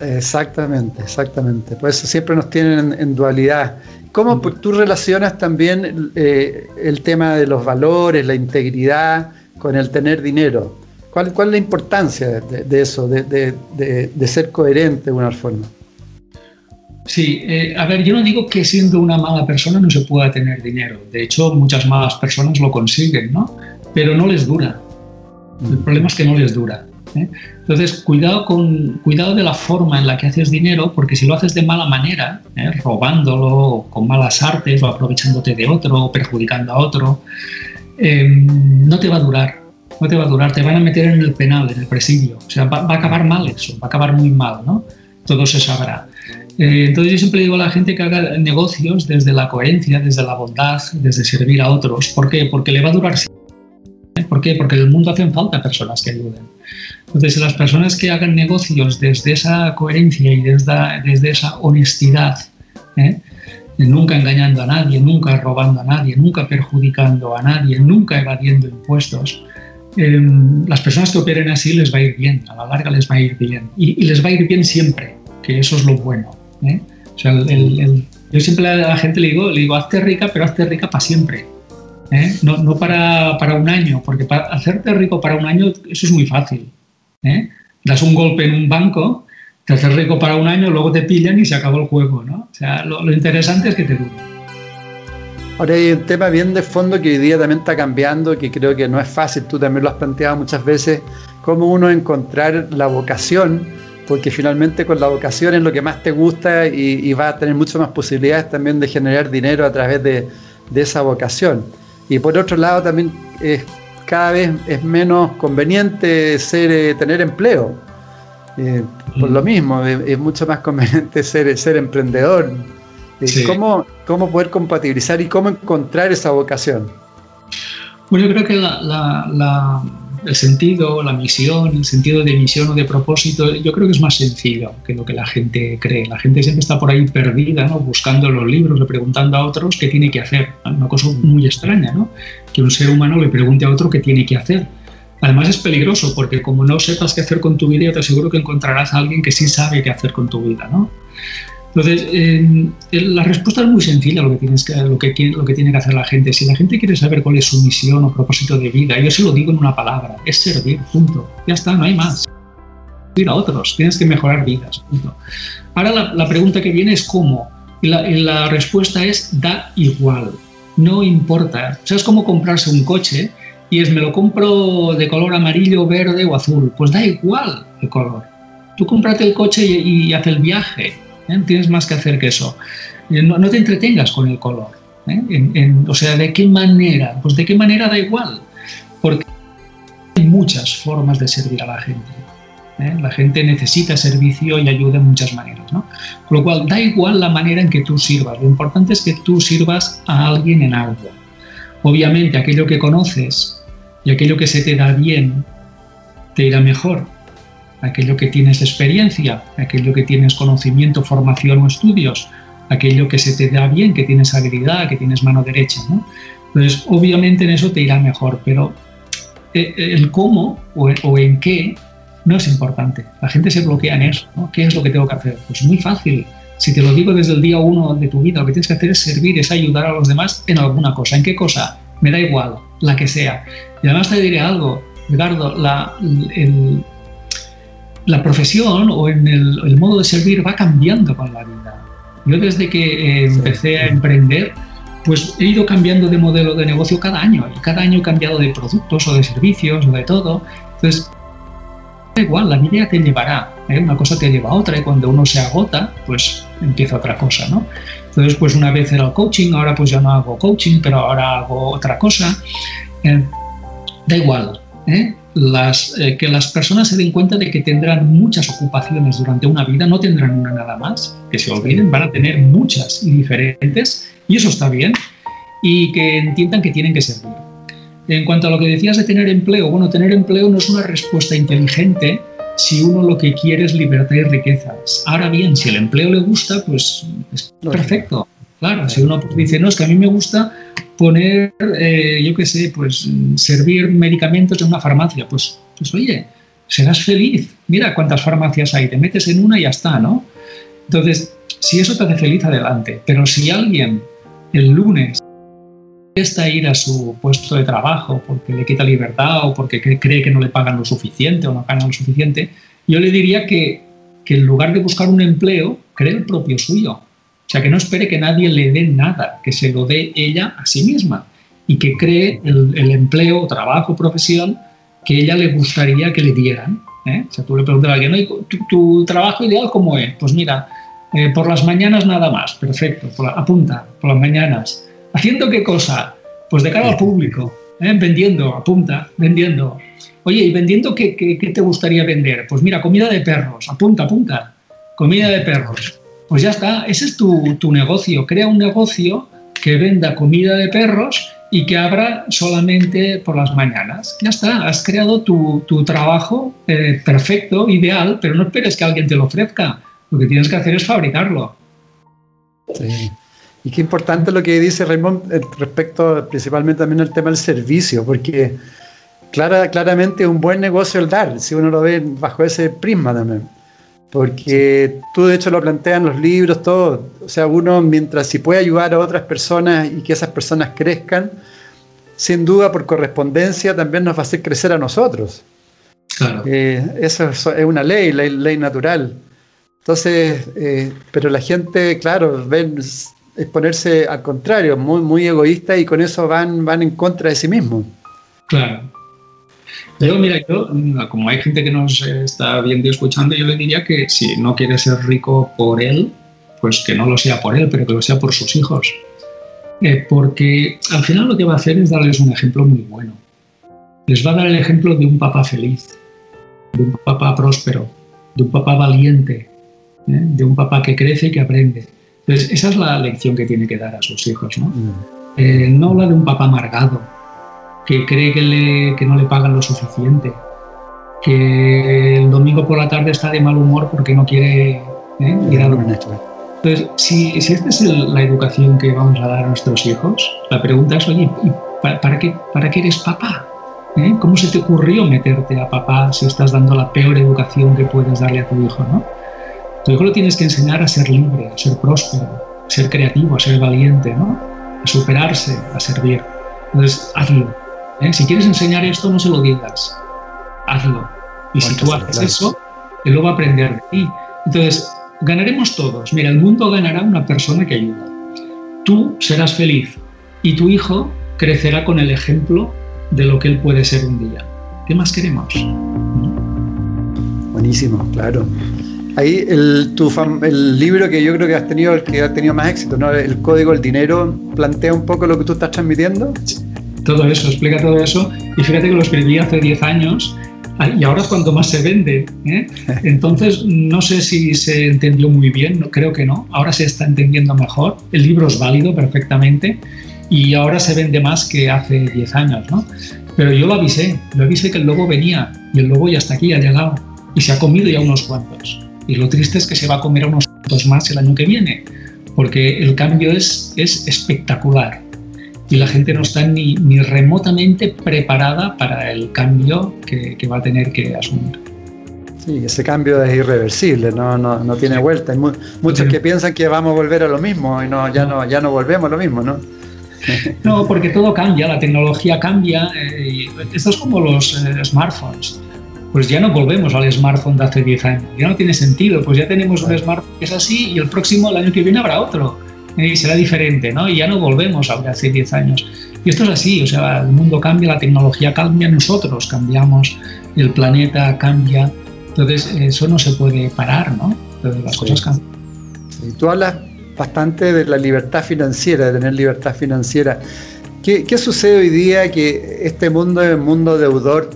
Exactamente, exactamente. Por eso siempre nos tienen en, dualidad. ¿Cómo tú relacionas también eh, el tema de los valores, la integridad con el tener dinero? ¿Cuál, cuál es la importancia de, eso, de, ser coherente de una forma? Sí, eh, a ver, yo no digo que siendo una mala persona no se pueda tener dinero. De hecho, muchas malas personas lo consiguen, ¿no? Pero no les dura. El problema es que no les dura. ¿eh? Entonces, cuidado, con, cuidado de la forma en la que haces dinero, porque si lo haces de mala manera, ¿eh? robándolo, con malas artes, o aprovechándote de otro, o perjudicando a otro, em, no te va a durar. No te va a durar, te van a meter en el penal, en el presidio. O sea, va, va a acabar mal eso, va a acabar muy mal, ¿no? Todo se sabrá. Eh, entonces yo siempre digo a la gente que haga negocios desde la coherencia, desde la bondad, desde servir a otros. ¿Por qué? Porque le va a durar ¿Por qué? Porque en el mundo hacen falta personas que ayuden. Entonces, las personas que hagan negocios desde esa coherencia y desde, desde esa honestidad, ¿eh? nunca engañando a nadie, nunca robando a nadie, nunca perjudicando a nadie, nunca evadiendo impuestos, em, las personas que operen así les va a ir bien, a la larga les va a ir bien. Y, y les va a ir bien siempre, que eso es lo bueno. ¿eh? O sea, yo siempre a la gente le digo, le digo, hazte rica, pero hazte rica para siempre. ¿Eh? No, no para, para, un año, porque para hacerte rico para un año eso es muy fácil. ¿eh? Das un golpe en un banco, te haces rico para un año, luego te pillan y se acabó el juego. ¿no? O sea, lo, interesante es que te dure. Ahora hay un tema bien de fondo que hoy día también está cambiando, que creo que no es fácil, tú también lo has planteado muchas veces, cómo uno encontrar la vocación porque finalmente con la vocación es lo que más te gusta y, vas a tener muchas más posibilidades también de generar dinero a través de, esa vocación. Y por otro lado también es, cada vez es menos conveniente ser, eh, tener empleo. Eh, por lo mm. mismo, es, mucho más conveniente ser, ser emprendedor. Eh, ¿cómo, ¿Cómo poder compatibilizar y cómo encontrar esa vocación? Bueno, yo creo que la el sentido, la misión, el sentido de misión o de propósito, yo creo que es más sencillo que lo que la gente cree. La gente siempre está por ahí perdida, ¿no? buscando los libros, le preguntando a otros qué tiene que hacer. Una cosa muy extraña, ¿no? Que un ser humano le pregunte a otro qué tiene que hacer. Además es peligroso porque como no sepas qué hacer con tu vida, te aseguro que encontrarás a alguien que sí sabe qué hacer con tu vida, ¿no? Entonces, eh, la respuesta es muy sencilla lo que, lo, que, tiene que hacer la gente. Si la gente quiere saber cuál es su misión o propósito de vida, yo se lo digo en una palabra, es servir, punto. Ya está, no hay más. Servir a otros, tienes que mejorar vidas, punto. Ahora la, pregunta que viene es cómo. Y la, y la, respuesta es da igual, no importa. O sea, es como comprarse un coche y es me lo compro de color amarillo, verde o azul. Pues da igual el color. Tú cómprate el coche y, y haz el viaje ¿eh? Tienes más que hacer que eso. Eh, no, te entretengas con el color. ¿eh? o sea, ¿de qué manera? Pues de qué manera da igual. Porque hay muchas formas de servir a la gente. La gente necesita servicio y ayuda en muchas maneras. Con lo cual, da igual la manera en que tú sirvas. Lo importante es que tú sirvas a alguien en algo. Obviamente, aquello que conoces y aquello que se te da bien, te irá mejor aquello que tienes experiencia, aquello que tienes conocimiento, formación o estudios, aquello que se te da bien, que tienes habilidad, que tienes mano derecha. ¿no? Entonces, obviamente en eso te irá mejor, pero eh, el cómo o, en qué no es importante. La gente se bloquea en eso. ¿no? ¿Qué es lo que tengo que hacer? Pues muy fácil. Si te lo digo desde el día uno de tu vida, lo que tienes que hacer es servir, es ayudar a los demás en alguna cosa. ¿En qué cosa? Me da igual, la que sea. Y además te diré algo, Edgardo, la, el, la profesión o en el, modo de servir va cambiando con la vida. Yo desde que eh, empecé a emprender, pues he ido cambiando de modelo de negocio cada año y cada año he cambiado de productos o de servicios o de todo. Entonces, da igual, la vida te llevará, ¿eh? una cosa te lleva a otra y cuando uno se agota, pues empieza otra cosa, ¿no? Entonces, pues una vez era el coaching, ahora pues ya no hago coaching, pero ahora hago otra cosa. Eh, da igual, ¿eh? Las, eh, que las personas se den cuenta de que tendrán muchas ocupaciones durante una vida, no tendrán una nada más, que se olviden, van a tener muchas y diferentes, y eso está bien, y que entiendan que tienen que servir. En cuanto a lo que decías de tener empleo, bueno, tener empleo no es una respuesta inteligente si uno lo que quiere es libertad y riqueza. Ahora bien, si el empleo le gusta, pues es perfecto. Claro, si uno dice, no, es que a mí me gusta poner, eh, yo qué sé, pues servir medicamentos en una farmacia. Pues, pues oye, serás feliz. Mira cuántas farmacias hay, te metes en una y ya está, ¿no? Entonces, si eso te hace feliz, adelante. Pero si alguien el lunes está ir a su puesto de trabajo porque le quita libertad o porque cree que no le pagan lo suficiente o no ganan lo suficiente, yo le diría que, que en lugar de buscar un empleo, cree el propio suyo. O sea, que no espere que nadie le dé nada, que se lo dé ella a sí misma y que cree el, empleo, trabajo, profesión que ella le gustaría que le dieran. ¿eh? O sea, tú le preguntas a alguien, ¿tu, trabajo ideal cómo es? Pues mira, eh, por las mañanas nada más, perfecto, apunta, por las mañanas. ¿Haciendo qué cosa? Pues de cara al público, ¿eh? vendiendo, apunta, vendiendo. Oye, ¿y vendiendo qué, qué, te gustaría vender? Pues mira, comida de perros, apunta, apunta, comida de perros. Pues ya está, ese es tu, tu negocio. Crea un negocio que venda comida de perros y que abra solamente por las mañanas. Ya está, has creado tu, tu trabajo eh, perfecto, ideal, pero no esperes que alguien te lo ofrezca. Lo que tienes que hacer es fabricarlo. Sí. Y qué importante lo que dice Raymond eh, respecto principalmente también al tema del servicio, porque clara, claramente un buen negocio el dar, si uno lo ve bajo ese prisma también. Porque tú de hecho lo planteas en los libros, todo. O sea, uno mientras si puede ayudar a otras personas y que esas personas crezcan, sin duda por correspondencia también nos va a hacer crecer a nosotros. Claro. Eh, eso es, una ley, ley, ley natural. Entonces, eh, pero la gente, claro, ven es ponerse al contrario, muy, muy egoísta y con eso van, van en contra de sí mismos. Claro. Yo, mira, yo, como hay gente que nos está viendo y escuchando, yo le diría que si no quiere ser rico por él, pues que no lo sea por él, pero que lo sea por sus hijos. Eh, porque al final lo que va a hacer es darles un ejemplo muy bueno. Les va a dar el ejemplo de un papá feliz, de un papá próspero, de un papá valiente, ¿eh? de un papá que crece y que aprende. Entonces, esa es la lección que tiene que dar a sus hijos. No, mm. eh, no habla de un papá amargado, que cree que, no le pagan lo suficiente, que el domingo por la tarde está de mal humor porque no quiere ¿eh? ir a dormir. Entonces, si, esta es la educación que vamos a dar a nuestros hijos, la pregunta es, oye, para, qué, ¿para qué eres papá? ¿Eh? ¿Cómo se te ocurrió meterte a papá si estás dando la peor educación que puedes darle a tu hijo? ¿no? Tu hijo lo tienes que enseñar a ser libre, a ser próspero, a ser creativo, a ser valiente, ¿no? a superarse, a servir. Entonces, hazlo. ¿Eh? Si quieres enseñar esto, no se lo digas. Hazlo. Y si tú haces eso, él lo va a aprender de ti. Entonces, ganaremos todos. Mira, el mundo ganará una persona que ayuda. Tú serás feliz y tu hijo crecerá con el ejemplo de lo que él puede ser un día. ¿Qué más queremos? Buenísimo, claro. Ahí el, tu el libro que yo creo que has tenido, el que ha tenido más éxito, ¿no? El Código del Dinero, plantea un poco lo que tú estás transmitiendo. Todo eso, explica todo eso. Y fíjate que lo escribí hace 10 años y ahora es cuando más se vende. ¿eh? Entonces, no sé si se entendió muy bien, creo que no. Ahora se está entendiendo mejor. El libro es válido perfectamente y ahora se vende más que hace 10 años, ¿no? Pero yo lo avisé, lo avisé que el lobo venía y el lobo ya está aquí, ha llegado y se ha comido ya unos cuantos. Y lo triste es que se va a comer a unos cuantos más el año que viene, porque el cambio es, es espectacular y la gente no está ni, ni remotamente preparada para el cambio que, que, va a tener que asumir. Sí, ese cambio es irreversible, no, no, no tiene vuelta. Hay muchos que piensan que vamos a volver a lo mismo y no, ya, no, ya no volvemos a lo mismo, ¿no? No, porque todo cambia, la tecnología cambia. Eh, esto es como los eh, smartphones pues ya no volvemos al smartphone de hace 10 años. Ya no tiene sentido, pues ya tenemos un smartphone que es así y el próximo, el año que viene, habrá otro y será diferente, ¿no? Y ya no volvemos a hace 10 años. Y esto es así, o sea, el mundo cambia, la tecnología cambia, nosotros cambiamos, el planeta cambia, entonces eso no se puede parar, ¿no? Entonces las cosas cambian. Sí, tú hablas bastante de la libertad financiera, de tener libertad financiera. ¿Qué, ¿Qué, sucede hoy día que este mundo es un mundo deudor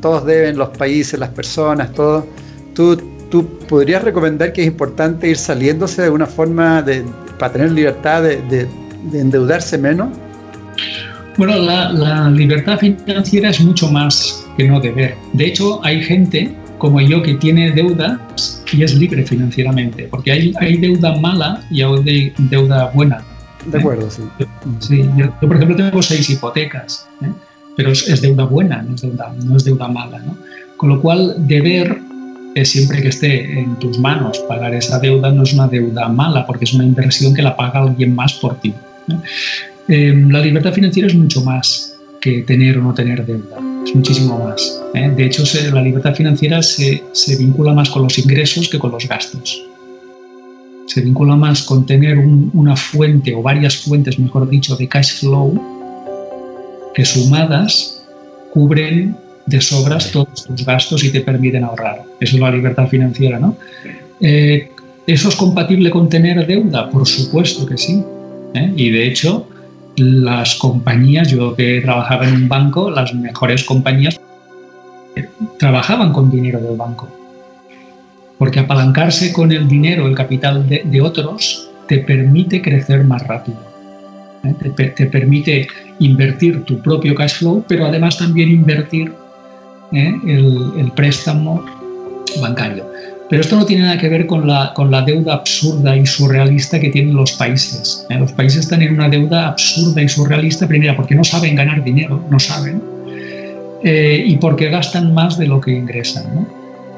todos deben, los países, las personas, todo. ¿Tú, tú podrías recomendar que es importante ir saliéndose de alguna forma de, para tener libertad de, endeudarse menos? Bueno, la, la, libertad financiera es mucho más que no deber. De hecho, hay gente como yo que tiene deuda y es libre financieramente, porque hay, hay deuda mala y hay deuda buena. De acuerdo, sí. sí yo, por ejemplo, tengo seis hipotecas. ¿eh? pero es, deuda buena, no es deuda, no es deuda mala. ¿no? Con lo cual, deber, es siempre que esté en tus manos pagar esa deuda, no es una deuda mala, porque es una inversión que la paga alguien más por ti. Eh, la libertad financiera es mucho más que tener o no tener deuda, es muchísimo más. ¿eh? De hecho, la libertad financiera se, se, vincula más con los ingresos que con los gastos. se vincula más con tener una fuente o varias fuentes, mejor dicho, de cash flow que sumadas cubren de sobras todos tus gastos y te permiten ahorrar. Eso es la libertad financiera, ¿no? Eh, ¿Eso es compatible con tener deuda? Por supuesto que sí. ¿eh? Y de hecho, las compañías, yo que trabajaba en un banco, las mejores compañías trabajaban con dinero del banco. Porque apalancarse con el dinero, el capital de, otros, te permite crecer más rápido. ¿eh? Te, permite invertir tu propio cash flow, pero además también invertir ¿eh? el, préstamo bancario. Pero esto no tiene nada que ver con la, con la deuda absurda y surrealista que tienen los países. ¿eh? Los países están en una deuda absurda y surrealista, primero porque no saben ganar dinero, no saben, eh, y porque gastan más de lo que ingresan.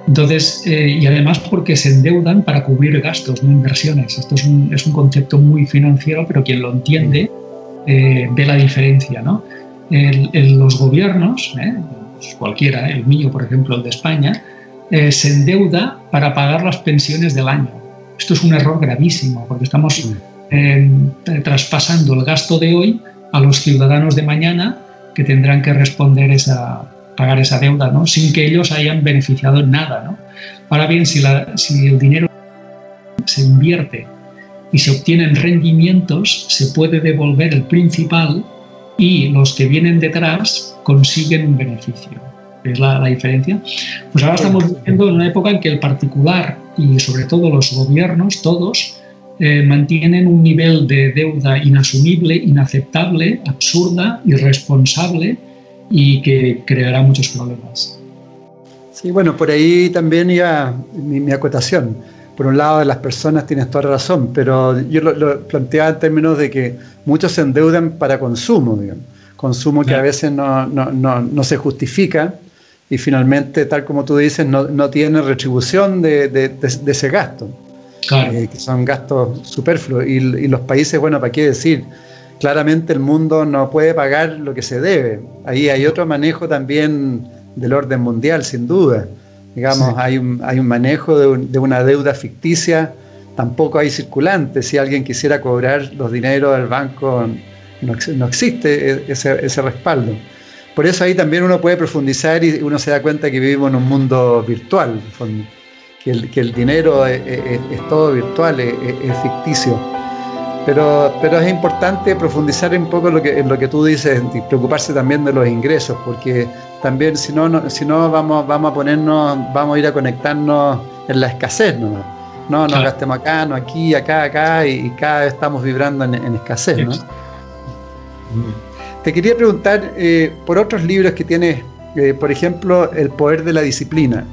Entonces, eh, y además porque se endeudan para cubrir gastos, no inversiones. Esto es un, es un concepto muy financiero, pero quien lo entiende ve la diferencia. ¿no? los gobiernos, pues cualquiera, el mío, por ejemplo, el de España, eh, se endeuda para pagar las pensiones del año. Esto es un error gravísimo porque estamos eh, traspasando el gasto de hoy a los ciudadanos de mañana que tendrán que responder esa, pagar esa deuda, ¿no? sin que ellos hayan beneficiado en nada. ¿no? Ahora bien, si, si el dinero se invierte y se obtienen rendimientos, se puede devolver el principal y los que vienen detrás consiguen un beneficio es la, diferencia, pues ahora estamos viviendo en una época en que el particular y sobre todo los gobiernos, todos, eh, mantienen un nivel de deuda inasumible, inaceptable, absurda, irresponsable y que creará muchos problemas. Sí, bueno, por ahí también ya mi, acotación. Por un lado, de las personas tienes toda razón, pero yo lo, planteaba en términos de que muchos se endeudan para consumo, digamos. Consumo que a veces no, no, no, no se justifica y finalmente, tal como tú dices, no, no tiene retribución de, de, ese gasto, eh, que son gastos superfluos. Y, y, los países, bueno, ¿para qué decir? Claramente el mundo no puede pagar lo que se debe. Ahí hay otro manejo también del orden mundial, sin duda. Digamos, hay, un, hay un manejo de, de, una deuda ficticia, tampoco hay circulante. Si alguien quisiera cobrar los dineros del banco, no, no existe e, ese, ese respaldo. Por eso ahí también uno puede profundizar y uno se da cuenta que vivimos en un mundo virtual, que el, que el dinero es, todo virtual, es, ficticio. Pero, pero es importante profundizar un poco en lo, que, en lo que tú dices y preocuparse también de los ingresos, porque también si no, si no vamos, vamos a ponernos, vamos a ir a conectarnos en la escasez ¿no? No, nos gastemos acá, no aquí, acá, acá, y, cada vez estamos vibrando en, escasez, ¿no? Te quería preguntar eh, por otros libros que tienes, eh, por ejemplo, El poder de la disciplina.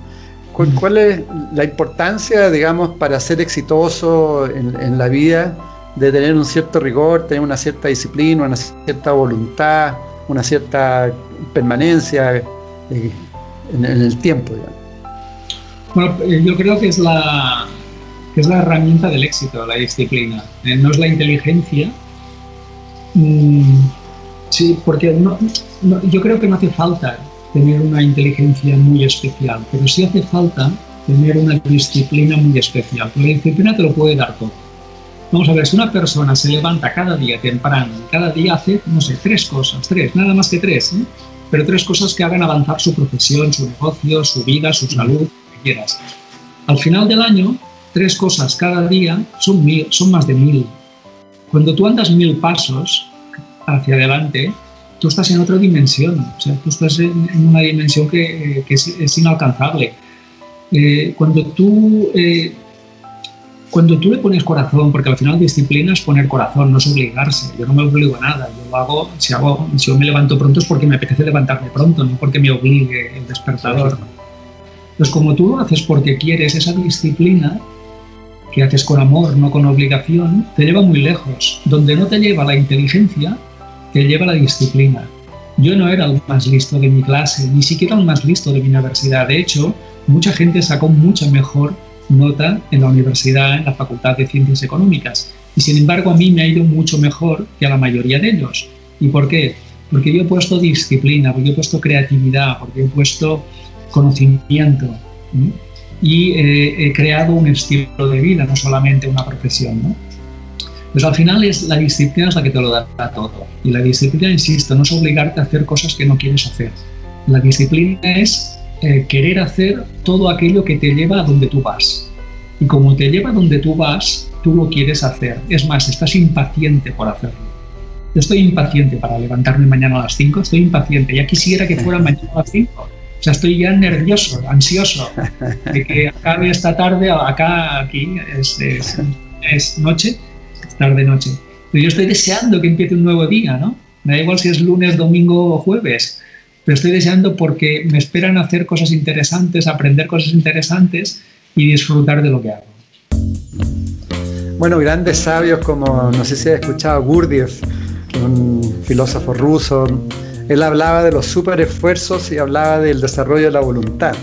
¿Cuál, es la importancia, digamos, para ser exitoso en, la vida de tener un cierto rigor, tener una cierta disciplina, una cierta voluntad, una cierta permanencia eh, en, el tiempo? Bueno, yo creo que es la, es la herramienta del éxito, la disciplina. no es la inteligencia. Mm, Sí, porque no, yo creo que no hace falta tener una inteligencia muy especial, pero sí hace falta tener una disciplina muy especial. La disciplina te lo puede dar todo. Vamos a ver, si una persona se levanta cada día temprano, cada día hace, no sé, tres cosas, tres, nada más que tres, ¿eh? pero tres cosas que hagan avanzar su profesión, su negocio, su vida, su salud, lo que quieras. Al final del año, tres cosas cada día son, mil, son más de mil. Cuando tú andas mil pasos, hacia adelante, tú estás en otra dimensión, o sea, tú estás en, una dimensión que, es, inalcanzable. Eh, cuando, tú, eh, cuando tú le pones corazón, porque al final disciplina es poner corazón, no es obligarse, yo no me obligo a nada, yo lo hago, si, hago, si yo me levanto pronto es porque me apetece levantarme pronto, no porque me obligue el despertador. Pues como tú lo haces porque quieres esa disciplina, que haces con amor, no con obligación, te lleva muy lejos. Donde no te lleva la inteligencia, que lleva la disciplina. Yo no era el más listo de mi clase, ni siquiera el más listo de mi universidad. De hecho, mucha gente sacó mucha mejor nota en la universidad, en la Facultad de Ciencias Económicas. Y sin embargo, a mí me ha ido mucho mejor que a la mayoría de ellos. ¿Y por qué? Porque yo he puesto disciplina, porque yo he puesto creatividad, porque he puesto conocimiento. y he creado un estilo de vida, no solamente una profesión. ¿no? Pues al final es la disciplina es la que te lo da todo. Y la disciplina, insisto, no es obligarte a hacer cosas que no quieres hacer. La disciplina es eh, querer hacer todo aquello que te lleva a donde tú vas. Y como te lleva a donde tú vas, tú lo quieres hacer. Es más, estás impaciente por hacerlo. Yo estoy impaciente para levantarme mañana a las 5, estoy impaciente. Ya quisiera que fuera mañana a las 5. O sea, estoy ya nervioso, ansioso de que acabe esta tarde, acá, aquí, es, es, es noche, tarde-noche. Pero yo estoy deseando que empiece un nuevo día, ¿no? Me da igual si es lunes, domingo o jueves, pero estoy deseando porque me esperan hacer cosas interesantes, aprender cosas interesantes y disfrutar de lo que hago. Bueno, grandes sabios como, no sé si has escuchado Gurdjieff, un filósofo ruso, él hablaba de los super esfuerzos y hablaba del desarrollo de la voluntad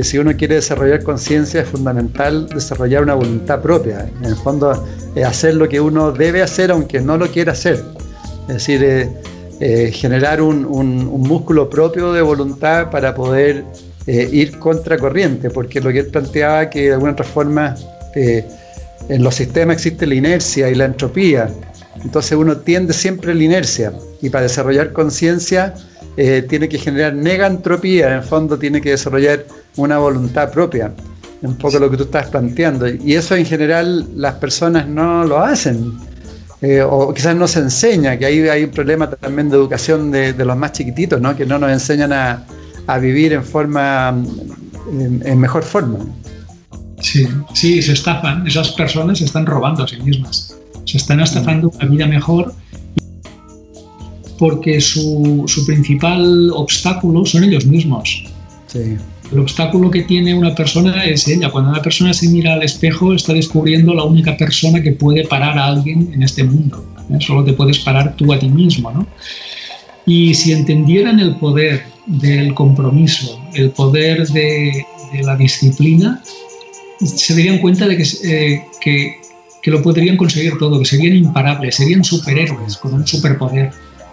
que si uno quiere desarrollar conciencia es fundamental desarrollar una voluntad propia. En el fondo, hacer lo que uno debe hacer aunque no lo quiera hacer. Es decir, eh, eh, generar un, músculo propio de voluntad para poder eh, ir contracorriente, porque lo que él planteaba que de alguna forma en los sistemas existe la inercia y la entropía. Entonces uno tiende siempre a la inercia y para desarrollar conciencia tiene que generar negantropía, en el fondo tiene que desarrollar una voluntad propia, un poco lo que tú estás planteando. Y eso en general las personas no lo hacen, eh, o quizás no se enseña, que ahí hay un problema también de educación de, los más chiquititos, ¿no? que no nos enseñan a, vivir en forma, en, mejor forma. Sí, sí, se estafan, esas personas se están robando a sí mismas, se están estafando una vida mejor porque su, su principal obstáculo son ellos mismos. Sí. El obstáculo que tiene una persona es ella. Cuando una persona se mira al espejo, está descubriendo la única persona que puede parar a alguien en este mundo. ¿eh? Solo te puedes parar tú a ti mismo. ¿no? Y si entendieran el poder del compromiso, el poder de, la disciplina, se darían cuenta de eh, que, que, lo podrían conseguir todo, que serían imparables, serían superhéroes con un superpoder.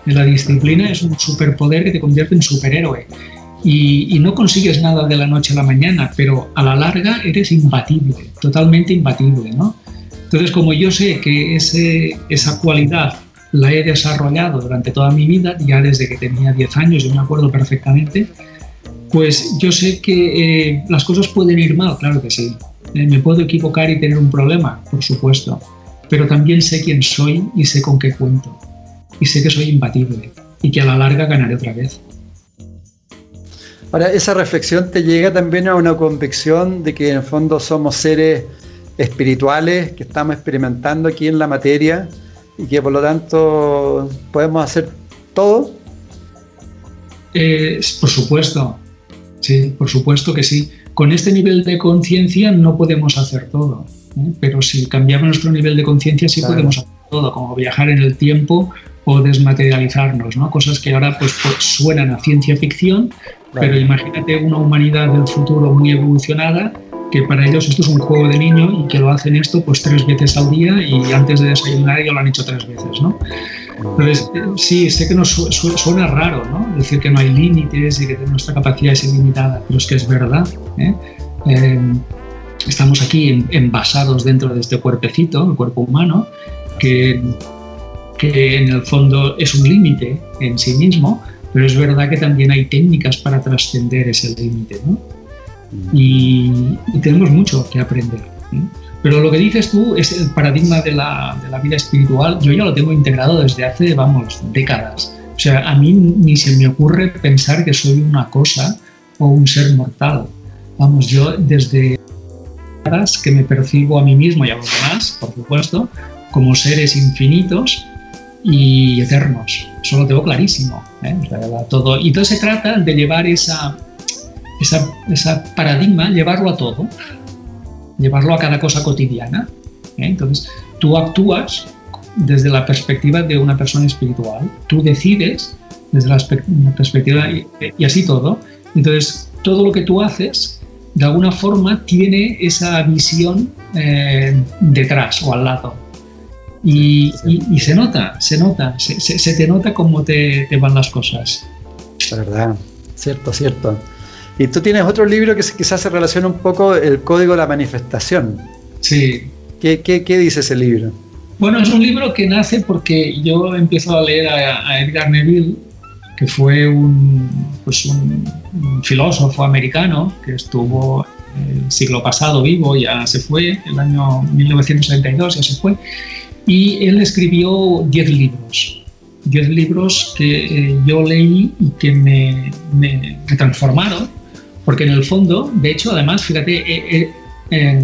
La disciplina es un superpoder que te convierte en superhéroe y, no consigues nada de la noche a la mañana, pero a la larga eres imbatible, totalmente imbatible, ¿no? Entonces, como yo sé que ese, esa cualidad la he desarrollado durante toda mi vida, ya desde que tenía 10 años, yo me acuerdo perfectamente, pues yo sé que eh, las cosas pueden ir mal, claro que sí. Eh, me puedo equivocar y tener un problema, por supuesto, pero también sé quién soy y sé con qué cuento. Y sé que soy imbatible y que a la larga ganaré otra vez. Ahora, esa reflexión te llega también a una convicción de que en el fondo somos seres espirituales que estamos experimentando aquí en la materia y que por lo tanto podemos hacer todo. Eh, por supuesto, sí, por supuesto que sí. Con este nivel de conciencia no podemos hacer todo, ¿eh? pero si cambiamos nuestro nivel de conciencia sí podemos hacer todo, como viajar en el tiempo o desmaterializarnos, ¿no? Cosas que ahora pues, pues suenan a ciencia ficción, pero imagínate una humanidad del futuro muy evolucionada que para ellos esto es un juego de niño y que lo hacen esto pues tres veces al día y antes de desayunar ya lo han hecho tres veces, ¿no? Entonces, eh, sí, sé que nos suena raro, ¿no? Decir que no hay límites y que nuestra capacidad es ilimitada, pero es que es verdad. ¿eh? Em, estamos aquí envasados dentro de este cuerpecito, el cuerpo humano, que, que en el fondo es un límite en sí mismo, pero es verdad que también hay técnicas para trascender ese límite, ¿no? Y, tenemos mucho que aprender. Pero lo que dices tú es el paradigma de la, de la, vida espiritual. Yo ya lo tengo integrado desde hace, vamos, décadas. O sea, a mí ni se me ocurre pensar que soy una cosa o un ser mortal. Vamos, yo desde que me percibo a mí mismo y a los demás, por supuesto, como seres infinitos y eternos. Eso lo tengo clarísimo. ¿eh? todo. Y entonces se trata de llevar esa, esa, paradigma, llevarlo a todo, llevarlo a cada cosa cotidiana. ¿eh? Entonces, tú actúas desde la perspectiva de una persona espiritual, tú decides desde la perspectiva y, así todo. Entonces, todo lo que tú haces, de alguna forma, tiene esa visión eh, detrás o al lado. Y, se nota, se nota, se, te nota cómo te, van las cosas. La verdad, cierto, cierto. Y tú tienes otro libro que quizás se relaciona un poco el código de la manifestación. Sí. ¿Qué, qué, dice ese libro? Bueno, es un libro que nace porque yo empiezo a leer a, Edgar Neville, que fue un, pues un, filósofo americano que estuvo el siglo pasado vivo, ya se fue, el año 1972 ya se fue, y él escribió 10 libros. 10 libros que eh, yo leí y que me, me, transformaron, porque en el fondo, de hecho, además, fíjate, eh, eh,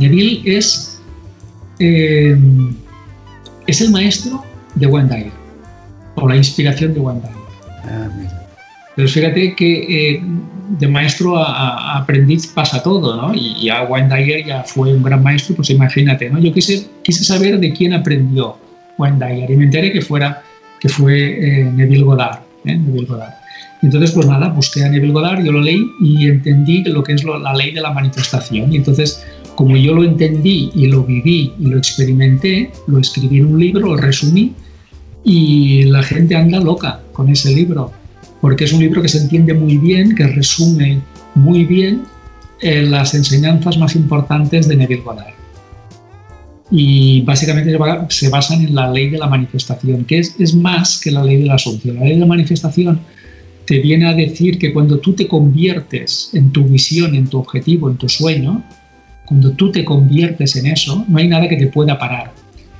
Neville es, es el maestro de Wayne o la inspiración de Wayne ah, Pero fíjate que de maestro a, aprendiz pasa todo, ¿no? Y, a Wayne Dyer ya fue un gran maestro, pues imagínate, ¿no? Yo quise, quise saber de quién aprendió Dyer y me enteré que, fuera, que fue eh, Neville Goddard, ¿eh? Neville Goddard. entonces, pues nada, busqué a Neville Goddard, yo lo leí y entendí lo que es la ley de la manifestación. Y entonces, como yo lo entendí y lo viví y lo experimenté, lo escribí en un libro, lo resumí y la gente anda loca con ese libro porque es un libro que se entiende muy bien, que resume muy bien eh, las enseñanzas más importantes de Neville Goddard. Y básicamente se basan en la ley de la manifestación, que es, más que la ley de la asunción. La ley de la manifestación te viene a decir que cuando tú te conviertes en tu visión, en tu objetivo, en tu sueño, cuando tú te conviertes en eso, no hay nada que te pueda parar,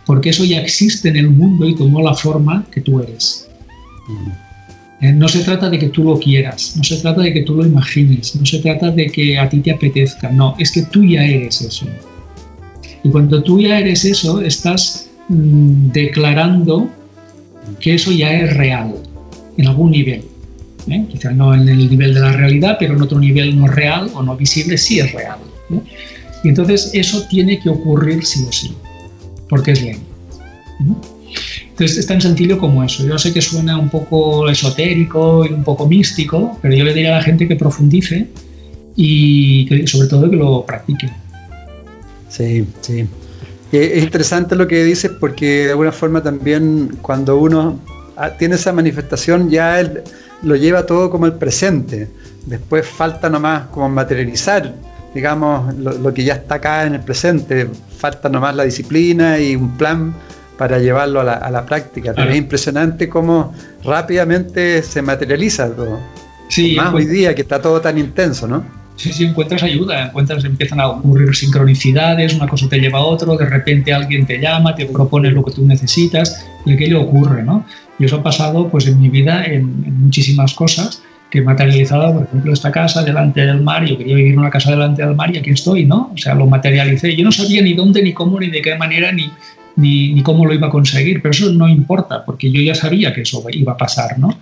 porque eso ya existe en el mundo y tomó la forma que tú eres. No se trata de que tú lo quieras, no se trata de que tú lo imagines, no se trata de que a ti te apetezca, no, es que tú ya eres eso. Y cuando tú ya eres eso, estás mm, declarando que eso ya es real, en algún nivel. ¿eh? Quizás no en el nivel de la realidad, pero en otro nivel no real o no visible sí es real. Y entonces eso tiene que ocurrir sí o sí, porque es ley. Entonces es tan sencillo como eso. Yo sé que suena un poco esotérico y un poco místico, pero yo le diría a la gente que profundice y que, sobre todo que lo practique. Sí, sí. Es interesante lo que dices porque de alguna forma también cuando uno tiene esa manifestación ya él lo lleva todo como el presente. Después falta nomás como materializar, digamos, lo, lo que ya está acá en el presente. Falta nomás la disciplina y un plan para llevarlo a la, a la práctica. Es impresionante cómo rápidamente se materializa todo. Sí, Más hoy día que está todo tan intenso, ¿no? Sí, sí, encuentras ayuda, encuentras, empiezan a ocurrir sincronicidades, una cosa te lleva a otro, de repente alguien te llama, te propone lo que tú necesitas y aquello ocurre, ¿no? Y eso ha pasado pues en mi vida en, en muchísimas cosas que he materializado, por ejemplo, esta casa delante del mar, yo quería vivir en una casa delante del mar y aquí estoy, ¿no? O sea, lo materialicé. Yo no sabía ni dónde, ni cómo, ni de qué manera, ni, ni, cómo lo iba a conseguir, pero eso no importa, porque yo ya sabía que eso iba a pasar, ¿no?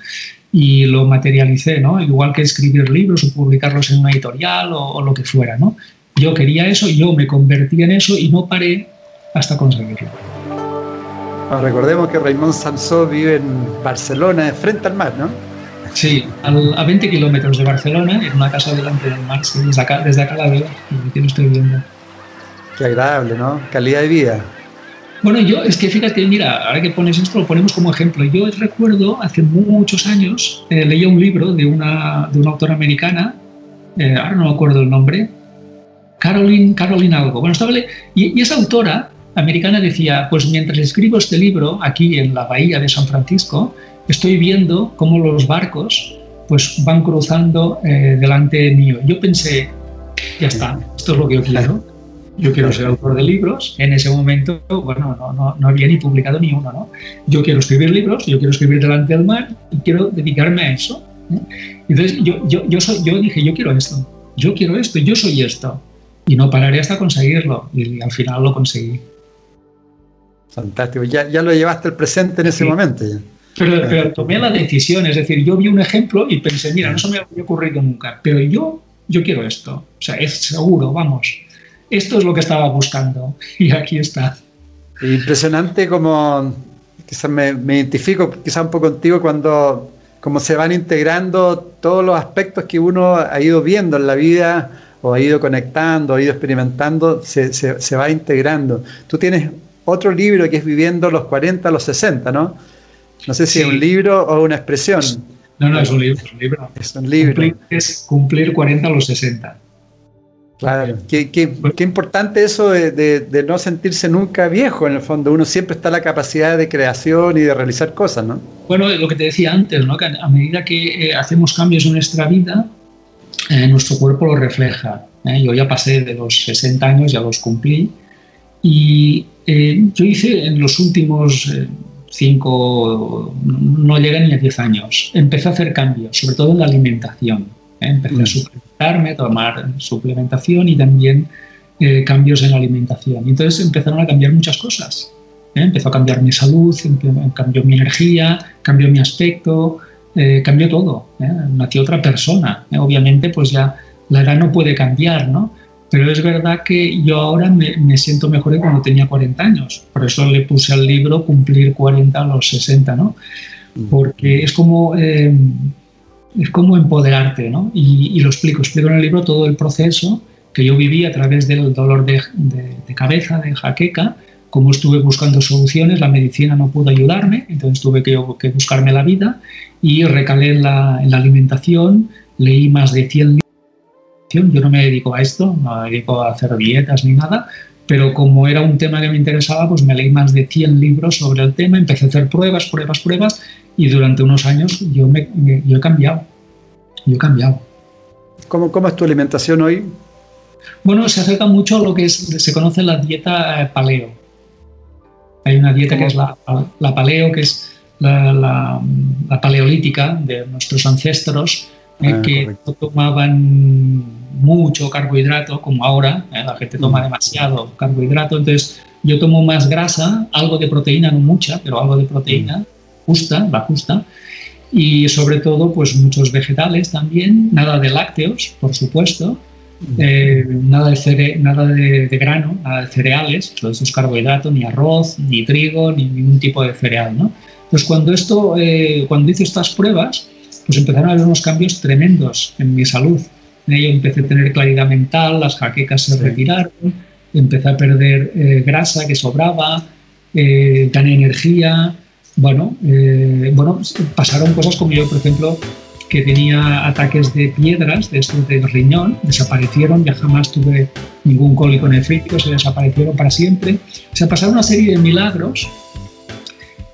Y lo materialicé, ¿no? Igual que escribir libros o publicarlos en una editorial o, lo que fuera, ¿no? Yo quería eso, yo me convertí en eso y no paré hasta conseguirlo. recordemos que Raymond Sansó vive en Barcelona, frente al mar, ¿no? Sí, a 20 kilómetros de Barcelona, en una casa delante del mar. desde acá, desde acá la veo, aquí lo estoy viendo. Qué agradable, ¿no? Calidad de vida. Bueno, yo es que fíjate, mira, ahora que pones esto, lo ponemos como ejemplo. Yo recuerdo hace muchos años, eh, leía un libro de una, de una autora americana, eh, ahora no me acuerdo el nombre, Caroline, Caroline algo. Bueno, estaba y, y esa autora americana decía, pues mientras escribo este libro aquí en la bahía de San Francisco, estoy viendo cómo los barcos pues van cruzando eh, delante mío. Yo pensé, ya está, esto es lo que yo quiero yo quiero ser autor de libros. En ese momento, bueno, no, no, no, había ni publicado ni uno, ¿no? Yo quiero escribir libros, yo quiero escribir delante del mar y quiero dedicarme a eso. ¿eh? Entonces yo, yo, yo, soy, yo dije, yo quiero esto, yo quiero esto, yo soy esto. Y no pararé hasta conseguirlo. Y al final lo conseguí. Fantástico. Ya, ya lo llevaste al presente en ese momento. Pero, pero, tomé la decisión, es decir, yo vi un ejemplo y pensé, mira, no se me había ocurrido nunca, pero yo, yo quiero esto. O sea, es seguro, vamos esto es lo que estaba buscando y aquí está. Impresionante como quizás me, identifico quizás un poco contigo cuando como se van integrando todos los aspectos que uno ha ido viendo en la vida o ha ido conectando, ha ido experimentando, se, se, va integrando. Tú tienes otro libro que es Viviendo los 40 a los 60, ¿no? No sé si es un libro o una expresión. No, no, es un libro. Es un libro. Es un libro. Cumplir, es cumplir 40 a los 60. Claro, qué, qué, qué importante eso de, de, de, no sentirse nunca viejo, en el fondo. Uno siempre está en la capacidad de creación y de realizar cosas, ¿no? Bueno, lo que te decía antes, ¿no? que a medida que eh, hacemos cambios en nuestra vida, eh, nuestro cuerpo lo refleja. ¿eh? Yo ya pasé de los 60 años, ya los cumplí, y eh, yo hice en los últimos 5, no llegué ni a 10 años, empecé a hacer cambios, sobre todo en la alimentación. Empecé mm. a suplementarme, a tomar suplementación y también cambios en la alimentación. Y entonces empezaron a cambiar muchas cosas. Empezó a cambiar mi salud, cambió mi energía, cambió mi aspecto, eh, cambió todo, ¿eh? nació otra persona. ¿eh? Obviamente, pues ya la edad no puede cambiar, ¿no? Pero es verdad que yo ahora me, me, siento mejor que cuando tenía 40 años. Por eso le puse al libro cumplir 40 a los 60, ¿no? Porque es como, eh, es como empoderarte, ¿no? Y, y, lo explico, explico en el libro todo el proceso que yo viví a través del dolor de, de, de cabeza, de jaqueca, como estuve buscando soluciones, la medicina no pudo ayudarme, entonces tuve que, que buscarme la vida y recalé en la, en la, alimentación, leí más de 100 libros. Yo no me dedico a esto, no me dedico a hacer dietas ni nada, pero como era un tema que me interesaba, pues me leí más de 100 libros sobre el tema, empecé a hacer pruebas, pruebas, pruebas y durante unos años yo, me, me, yo he cambiado. Yo he cambiado. ¿Cómo, ¿Cómo es tu alimentación hoy? Bueno, se acerca mucho a lo que es, se conoce la dieta paleo hay una dieta que es la, la paleo, que es la, la, la, paleolítica de nuestros ancestros, eh, ah, que no tomaban mucho carbohidrato como ahora, eh, la gente toma mm. demasiado carbohidrato, entonces yo tomo más grasa, algo de proteína, no mucha, pero algo de proteína, mm. Justa, la justa, y sobre todo pues muchos vegetales también, nada de lácteos, por supuesto, eh, nada, de, cere nada de, de, grano, nada de cereales, todos esos carbohidratos, ni arroz, ni trigo, ni ningún tipo de cereal. ¿no? Pues cuando, esto, eh, cuando hice estas pruebas, pues empezaron a haber unos cambios tremendos en mi salud. Yo empecé a tener claridad mental, las jaquecas se retiraron, empecé a perder eh, grasa que sobraba, gané energía. Bueno, eh, bueno, pasaron cosas como yo, por ejemplo, que tenía ataques de piedras de estos del riñón, desaparecieron, ya jamás tuve ningún cólico nefrítico, se desaparecieron para siempre. O sea, pasaron una serie de milagros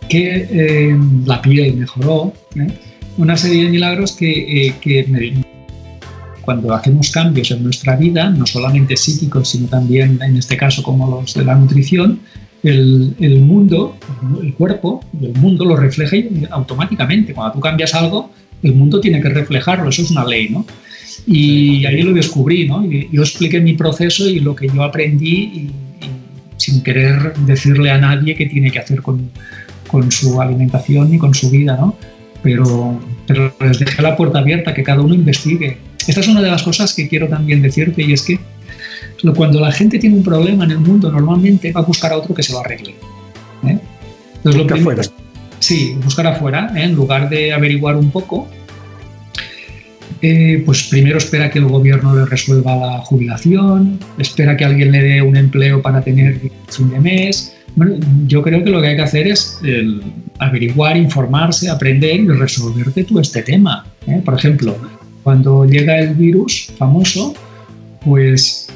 que eh, la piel mejoró, ¿eh? una serie de milagros que, eh, que me, cuando hacemos cambios en nuestra vida, no solamente psíquicos, sino también en este caso como los de la nutrición, el, el, mundo, el cuerpo, el mundo lo refleja automáticamente. Cuando tú cambias algo, el mundo tiene que reflejarlo, eso es una ley, ¿no? Y ahí lo descubrí, ¿no? Y yo expliqué mi proceso y lo que yo aprendí y, y sin querer decirle a nadie qué tiene que hacer con, con su alimentación ni con su vida, ¿no? Pero, pero les dejé la puerta abierta, que cada uno investigue. Esta es una de las cosas que quiero también decirte y es que cuando la gente tiene un problema en el mundo, normalmente va a buscar a otro que se lo arregle. ¿eh? Entonces, lo primero, Sí, buscar afuera, ¿eh? en lugar de averiguar un poco, eh, pues primero espera que el gobierno le resuelva la jubilación, espera que alguien le dé un empleo para tener fin de mes. Bueno, yo creo que lo que hay que hacer es el, averiguar, informarse, aprender y resolverte tú este tema. ¿eh? Por ejemplo, cuando llega el virus famoso, pues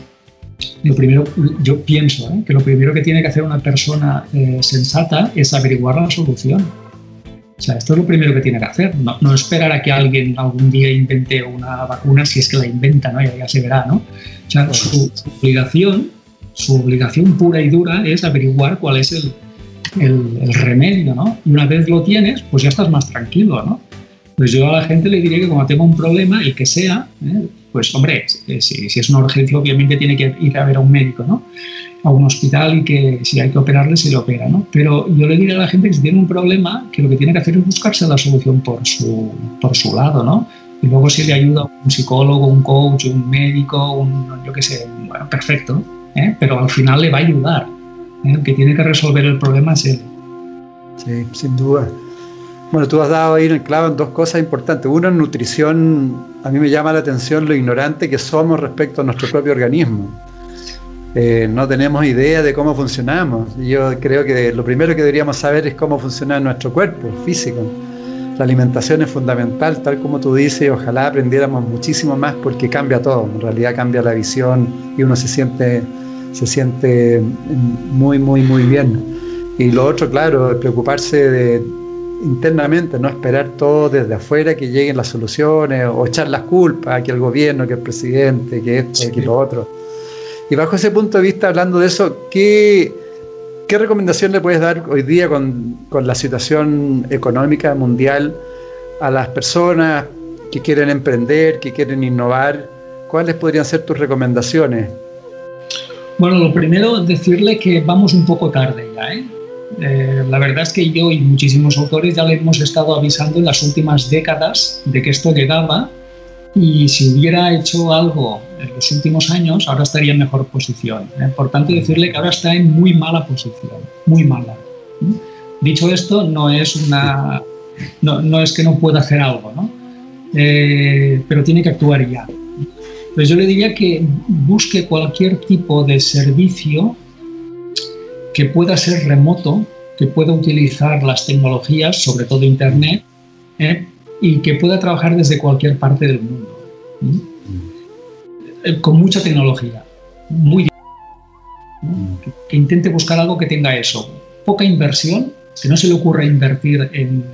lo primero, yo pienso ¿eh? que lo primero que tiene que hacer una persona eh, sensata es averiguar la solución. O sea, esto es lo primero que tiene que hacer, no, no, esperar a que alguien algún día invente una vacuna si es que la inventa, ¿no? ya, ya se verá, ¿no? O sea, su, su, obligación, su obligación pura y dura es averiguar cuál es el, el, el, remedio, ¿no? Y una vez lo tienes, pues ya estás más tranquilo, ¿no? Pues yo a la gente le diría que cuando tenga un problema, el que sea, ¿eh? Pues hombre, si, si, es una urgencia obviamente tiene que ir a ver a un médico, ¿no? A un hospital y que si hay que operarle se le opera, ¿no? Pero yo le diría a la gente que si tiene un problema, que lo que tiene que hacer es buscarse la solución por su, por su lado, ¿no? Y luego si le ayuda un psicólogo, un coach, un médico, un, yo qué sé, bueno, perfecto, ¿eh? pero al final le va a ayudar. ¿eh? El que tiene que resolver el problema es él. Sí, sin duda. Bueno, tú has dado ahí en el clavo en dos cosas importantes. Uno, en nutrición, a mí me llama la atención lo ignorante que somos respecto a nuestro propio organismo. Eh, no tenemos idea de cómo funcionamos. Yo creo que lo primero que deberíamos saber es cómo funciona nuestro cuerpo físico. la alimentación es fundamental, tal como tú dices, y ojalá aprendiéramos muchísimo más porque cambia todo, en realidad cambia la visión y uno se siente, se siente muy, muy, muy bien. Y lo otro, claro, preocuparse de, internamente, no esperar todo desde afuera que lleguen las soluciones o echar las culpas, que el gobierno, que el presidente, que esto, que lo otro. Y bajo ese punto de vista, hablando de eso, ¿qué, qué recomendación le puedes dar hoy día con, con la situación económica mundial a las personas que quieren emprender, que quieren innovar? ¿Cuáles podrían ser tus recomendaciones? Bueno, lo primero es decirle que vamos un poco tarde ya. ¿eh? Eh, la verdad es que yo y muchísimos autores ya le hemos estado avisando en las últimas décadas de que esto llegaba y si hubiera hecho algo en los últimos años, ahora estaría en mejor posición. ¿eh? Por tanto, decirle que ahora está en muy mala posición, muy mala. Dicho esto, no es, una, no, es que no pueda hacer algo, ¿no? Eh, pero tiene que actuar ya. Pues yo le diría que busque cualquier tipo de servicio que pueda ser remoto, que pueda utilizar las tecnologías, sobre todo Internet, ¿eh? y que pueda trabajar desde cualquier parte del mundo. Eh, con mucha tecnología, muy que, intente buscar algo que tenga eso. Poca inversión, que no se le ocurra invertir en,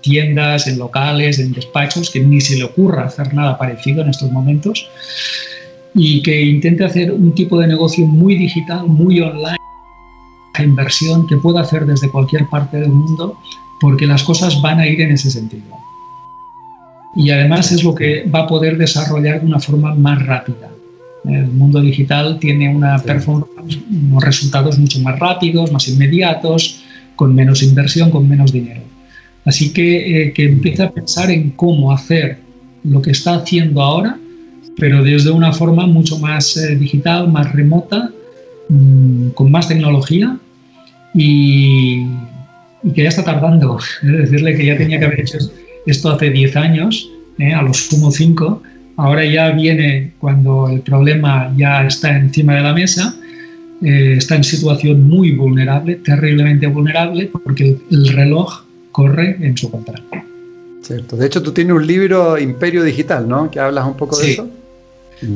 tiendas, en locales, en despachos, que ni se le ocurra hacer nada parecido en estos momentos, y que intente hacer un tipo de negocio muy digital, muy online, inversión que pueda hacer desde cualquier parte del mundo, porque las cosas van a ir en ese sentido y además es lo que va a poder desarrollar de una forma más rápida. El mundo digital tiene una performance, unos resultados mucho más rápidos, más inmediatos, con menos inversión, con menos dinero. Así que eh, que empiece a pensar en cómo hacer lo que está haciendo ahora, pero desde una forma mucho más eh, digital, más remota, mm, con más tecnología y, y, que ya está tardando. Es decirle que ya tenía que haber hecho esto hace 10 años, ¿eh? a los sumo 5, ahora ya viene cuando el problema ya está encima de la mesa, eh, está en situación muy vulnerable, terriblemente vulnerable, porque el reloj corre en su contra. Cierto. De hecho, tú tienes un libro, Imperio Digital, ¿no? Que hablas un poco de eso.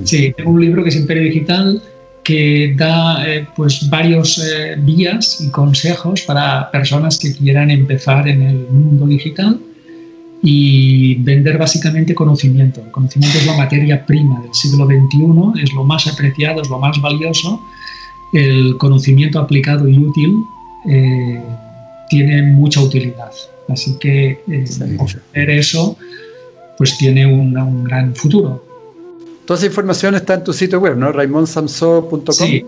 Sí, tengo un libro que es Imperio Digital que da eh, pues varios vías y consejos para personas que quieran empezar en el mundo digital y vender básicamente conocimiento. El conocimiento es la materia prima del siglo XXI, es lo más apreciado, es lo más valioso. El conocimiento aplicado y útil eh, tiene mucha utilidad. Así que eh, ofrecer eso pues tiene un, gran futuro. Toda esa información está en tu sitio web, ¿no? raimonsamso.com. Sí,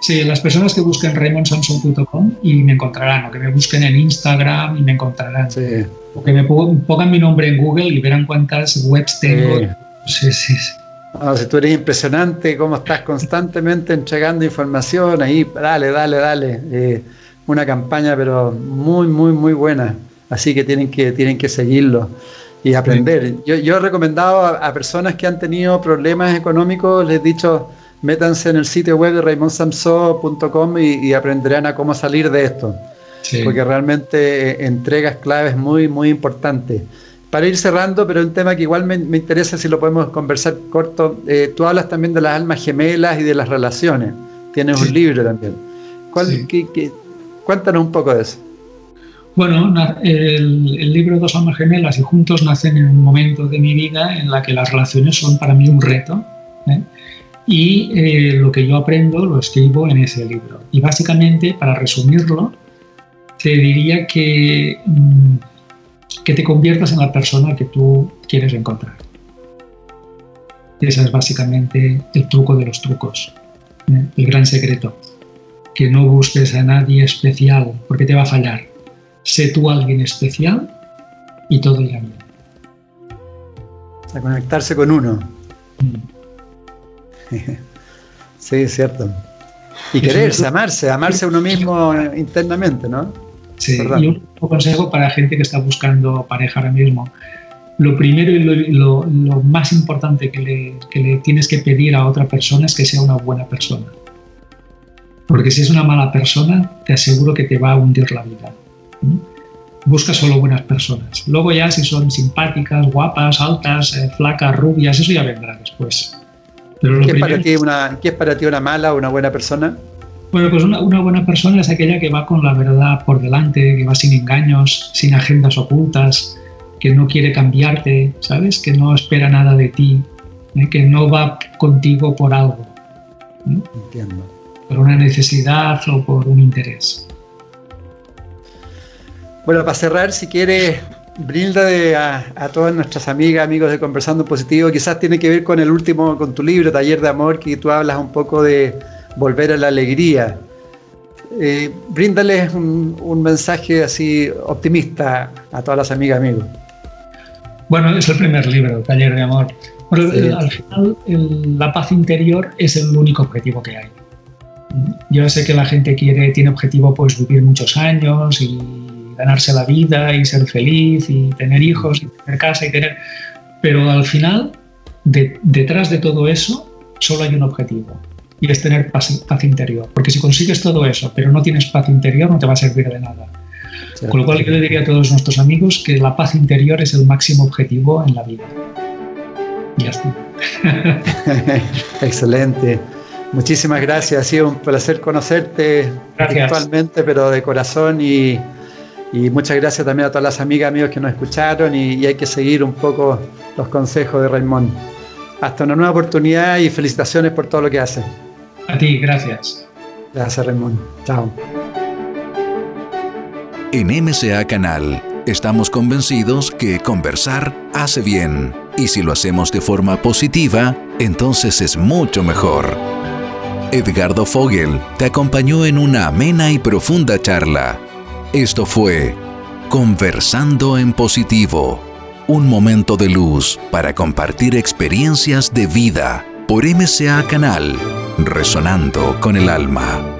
sí, las personas que busquen raimonsamso.com y me encontrarán, o que me busquen en Instagram y me encontrarán. Sí. O que me pongan mi nombre en Google y verán cuántas webs tengo. Sí, sí, si tú eres impresionante, cómo estás constantemente entregando información, ahí, dale, dale, dale. Eh, una campaña, pero muy, muy, muy buena. Así que tienen que, tienen que seguirlo y aprender. Yo, yo, he recomendado a, personas que han tenido problemas económicos, les he dicho, métanse en el sitio web de raimonsamso.com y, y aprenderán a cómo salir de esto porque realmente eh, entregas claves muy, muy importantes. Para ir cerrando, pero un tema que igual me, interesa si lo podemos conversar corto, eh, tú hablas también de las almas gemelas y de las relaciones. Tienes un libro también. ¿Cuál, cuéntanos un poco de eso. Bueno, el, libro Dos almas gemelas y juntos nacen en un momento de mi vida en la que las relaciones son para mí un reto. ¿eh? Y lo que yo aprendo lo escribo en ese libro. Y básicamente, para resumirlo, te diría que, mm, que te conviertas en la persona que tú quieres encontrar. Ese es básicamente el truco de los trucos, ¿eh? el gran secreto. Que no busques a nadie especial porque te va a fallar. Sé tú alguien especial y todo irá bien. A conectarse con uno. Mm. sí, es cierto. Y quererse, amarse, amarse a uno mismo internamente, ¿no? Sí, y un consejo para gente que está buscando pareja ahora mismo. Lo primero y lo, más importante que le, que le tienes que pedir a otra persona es que sea una buena persona. Porque si es una mala persona, te aseguro que te va a hundir la vida. Busca solo buenas personas. Luego ya si son simpáticas, guapas, altas, eh, flacas, rubias, eso ya vendrá después. Pero ¿Qué, es para ti una, ¿Qué es para ti una mala o una buena persona? Bueno, pues una, una, buena persona es aquella que va con la verdad por delante, que va sin engaños, sin agendas ocultas, que no quiere cambiarte, ¿sabes? Que no espera nada de ti, ¿eh? que no va contigo por algo. ¿eh? Entiendo. Por una necesidad o por un interés. Bueno, para cerrar, si quieres, brinda a, a, todas nuestras amigas, amigos de Conversando Positivo, quizás tiene que ver con el último, con tu libro, Taller de Amor, que tú hablas un poco de volver a la alegría. Eh, bríndales un, un, mensaje así optimista a todas las amigas, amigos. Bueno, es el primer libro, Taller de Amor. Al final, la paz interior es el único objetivo que hay. Yo sé que la gente quiere, tiene objetivo pues vivir muchos años y ganarse la vida y ser feliz y tener hijos y tener casa y tener... Pero al final, detrás de todo eso, solo hay un objetivo y es tener paz, paz, interior. Porque si consigues todo eso, pero no tienes paz interior, no te va a servir de nada. Con lo cual yo le diría a todos nuestros amigos que la paz interior es el máximo objetivo en la vida. Y ya está. Excelente. Muchísimas gracias. Ha sido un placer conocerte virtualmente, pero de corazón. Y, y, muchas gracias también a todas las amigas, amigos que nos escucharon. Y, y hay que seguir un poco los consejos de Raymond. Hasta una nueva oportunidad y felicitaciones por todo lo que hace. A ti, gracias. Gracias, Raymond. Chao. En MCA Canal estamos convencidos que conversar hace bien y si lo hacemos de forma positiva, entonces es mucho mejor. Edgardo Fogel te acompañó en una amena y profunda charla. Esto fue Conversando en Positivo, un momento de luz para compartir experiencias de vida por MCA Canal, resonando con el alma.